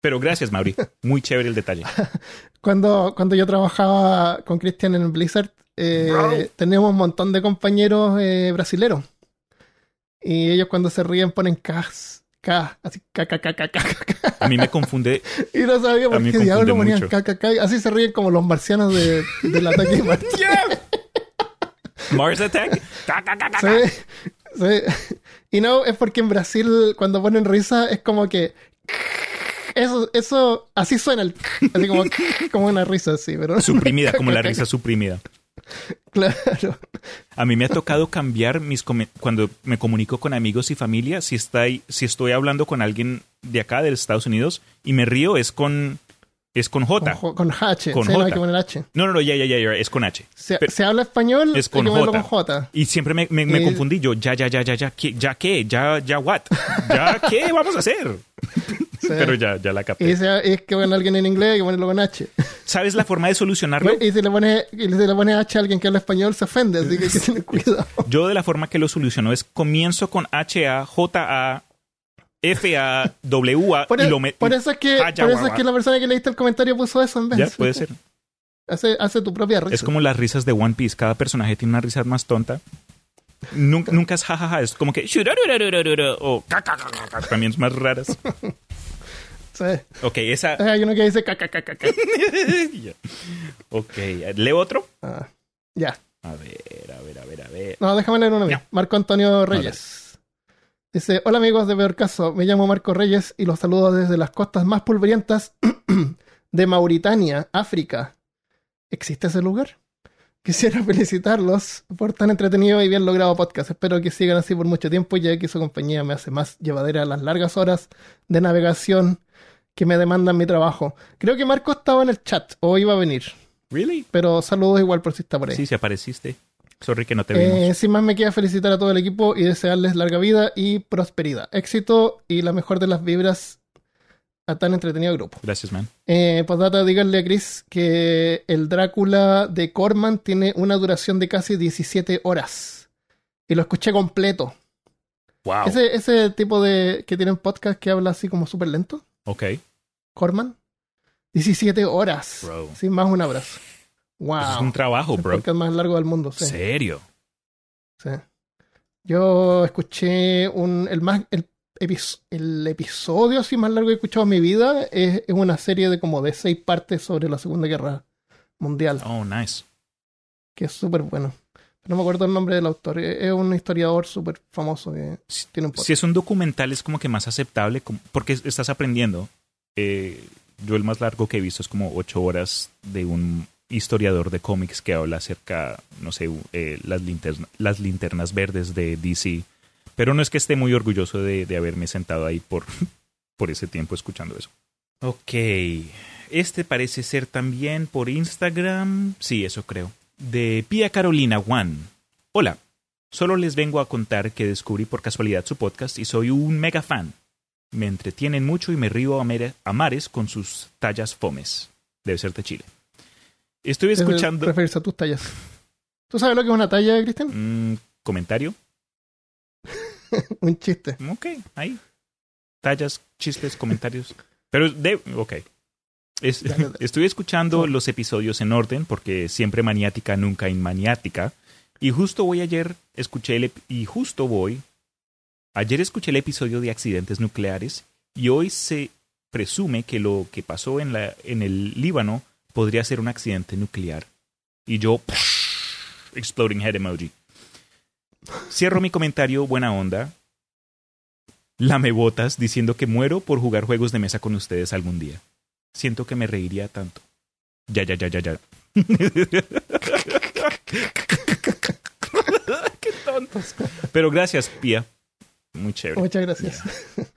Pero gracias, Mauri. Muy chévere el detalle. Cuando, cuando yo trabajaba con Cristian en Blizzard, eh, teníamos un montón de compañeros eh, brasileros. Y ellos cuando se ríen ponen K, K, así K, K, K, K, K, K. A mí me confunde Y no sabía por qué diablo ponían mucho. K, K, K. Así se ríen como los marcianos de, del ataque de Marte. Mars Attack. Sí, sí. Y no, es porque en Brasil cuando ponen risa es como que... Eso, eso, así suena el... Así como, como una risa así, pero... Suprimida, como la risa suprimida. Claro. A mí me ha tocado cambiar mis cuando me comunico con amigos y familia, si estoy, si estoy hablando con alguien de acá, de Estados Unidos, y me río, es con es con J. Con, con H. Con sí, no hay J. que poner H. No, no, no, ya, ya, ya, ya, es con H. Se, Pero- se habla español, Es con hay que J. con J. Y siempre me, me- me Y- confundí yo, ya, ya, ya, ya, ya, ¿qué? ¿Ya qué? ¿Ya, ya what? ¿Ya qué vamos a hacer? Pero ya, ya la Y capté. dice, es que bueno, alguien en inglés hay que ponerlo con H. ¿Sabes la forma de solucionarlo? Y si le pone, y si le pone H a alguien que habla español, se ofende, así que hay que tener cuidado. Yo de la forma que lo soluciono es comienzo con H-A, J-A, F-A, W-A Por, y e- lo me... por eso es que, Ah, por eso es que la persona que leíste el comentario puso eso en vez. Ya, puede ser. Hace, hace tu propia risa. Es como las risas de One Piece. Cada personaje tiene una risa más tonta. Nunca, nunca es jajaja, es como que o también es más raras. Sí. Ok, esa. Hay uno que dice caca, caca. Ok, ¿leo otro? Ah, ya. A ver, a ver, a ver, a ver. No, déjame leer uno mío. Ya. Marco Antonio Reyes. Dice, hola amigos de Peor Caso, me llamo Marco Reyes y los saludo desde las costas más pulverientas de Mauritania, África. ¿Existe ese lugar? Quisiera felicitarlos por tan entretenido y bien logrado podcast. Espero que sigan así por mucho tiempo, ya que su compañía me hace más llevadera las largas horas de navegación que me demandan mi trabajo. Creo que Marco estaba en el chat o iba a venir, ¿Really? pero saludos igual por si está por ahí. Sí, si apareciste. Sorry que no te vimos. Eh, sin más me queda felicitar a todo el equipo y desearles larga vida y prosperidad, éxito y la mejor de las vibras a tan entretenido grupo. Gracias, man. Eh, postdata, díganle a Chris que el Drácula de Corman tiene una duración de casi 17 horas. Y lo escuché completo. Wow. Ese, ese tipo de que tienen podcast que habla así como súper lento, Ok. Corman. 17 horas. Bro. Sin más un abrazo. Wow. Eso es un trabajo, bro. podcast más largo del mundo. Sí. ¿Serio? Sí. Yo escuché un, el, más, el, el episodio así más largo que he escuchado en mi vida. Es, es una serie de como de seis partes sobre la Segunda Guerra Mundial, Oh, nice. que es súper bueno. No me acuerdo el nombre del autor. Es es un historiador súper famoso que tiene un. Si es un documental es como que más aceptable como- porque estás aprendiendo. Eh, yo el más largo que he visto es como ocho horas de un historiador de cómics que habla acerca, no sé, eh, las, linterna- las linternas verdes de DC. Pero no es que esté muy orgulloso de, haberme sentado ahí por, por ese tiempo escuchando eso. Ok. Este parece ser también por Instagram. Sí, eso creo. De Pia Carolina One. Hola. Solo les vengo a contar que descubrí por casualidad su podcast y soy un mega fan. Me entretienen mucho y me río a mares con sus tallas fomes. Debe ser de Chile. Estuve escuchando... referirse a tus tallas. ¿Tú sabes lo que es una talla, Cristian? Mm, ¿Comentario? un chiste. Ok, ahí. Tallas, chistes, comentarios. Pero, de, ok. Es- Dale, dale. estuve escuchando los episodios en orden porque siempre maniática, nunca inmaniática. Y justo voy ayer, escuché el, y justo voy, ayer escuché el episodio de accidentes nucleares y hoy se presume que lo que pasó en, la, en el Líbano podría ser un accidente nuclear. Y yo, exploding head emoji. Cierro mi comentario, buena onda. Lamebotas diciendo que muero por jugar juegos de mesa con ustedes algún día. Siento que me reiría tanto. Ya, ya, ya, ya, ya. Qué tontos. Pero gracias, Pía. Muy chévere. Muchas gracias.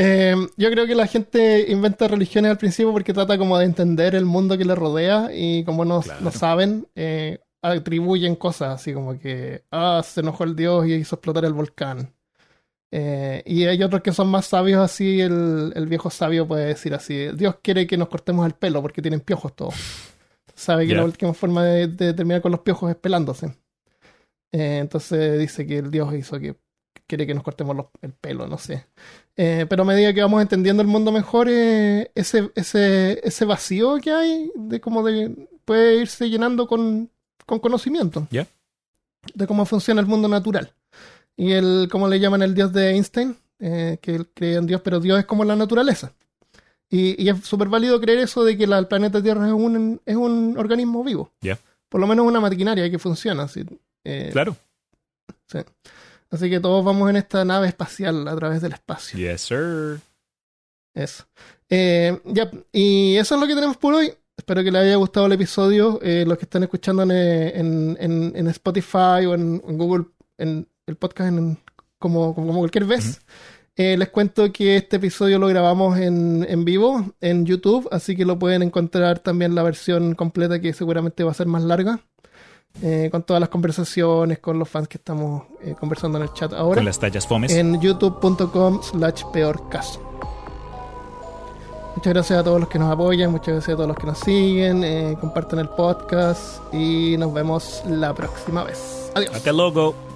Eh, yo creo que la gente inventa religiones al principio porque trata como de entender el mundo que le rodea y como no, Claro. no saben, eh, atribuyen cosas así como que, ah, se enojó el dios y hizo explotar el volcán. Eh, y hay otros que son más sabios así, el, el viejo sabio puede decir así, Dios quiere que nos cortemos el pelo porque tienen piojos todos. Sabe que la última forma de, de terminar con los piojos es pelándose. Entonces dice que el dios hizo que quiere que nos cortemos los- el pelo, no sé. Eh, pero a medida que vamos entendiendo el mundo mejor, eh, ese, ese, ese vacío que hay, de como de, puede irse llenando con, con conocimiento. Ya. De cómo funciona el mundo natural. Y el, como le llaman el dios de Einstein, eh, que él creía en Dios, pero Dios es como la naturaleza. Y, y es súper válido creer eso de que la- el planeta Tierra es un, es un organismo vivo. Ya. Por lo menos una maquinaria que funciona. así, Claro. sí. Así que todos vamos en esta nave espacial a través del espacio. Yes, sir. Eso. Eh, ya, y eso es lo que tenemos por hoy. Espero que les haya gustado el episodio. Eh, los que están escuchando en, en, en- en Spotify o en, Google, en el podcast, en- como, como cualquier vez. Eh, les cuento que este episodio lo grabamos en, en vivo en YouTube, así que lo pueden encontrar también la versión completa que seguramente va a ser más larga. Eh, con todas las conversaciones, con los fans que estamos eh, conversando en el chat ahora Con las tallas fomes. en youtube.com slash peor caso. Muchas gracias a todos los que nos apoyan, muchas gracias a todos los que nos siguen, eh, compartan el podcast y nos vemos la próxima vez. Adiós. Hasta luego.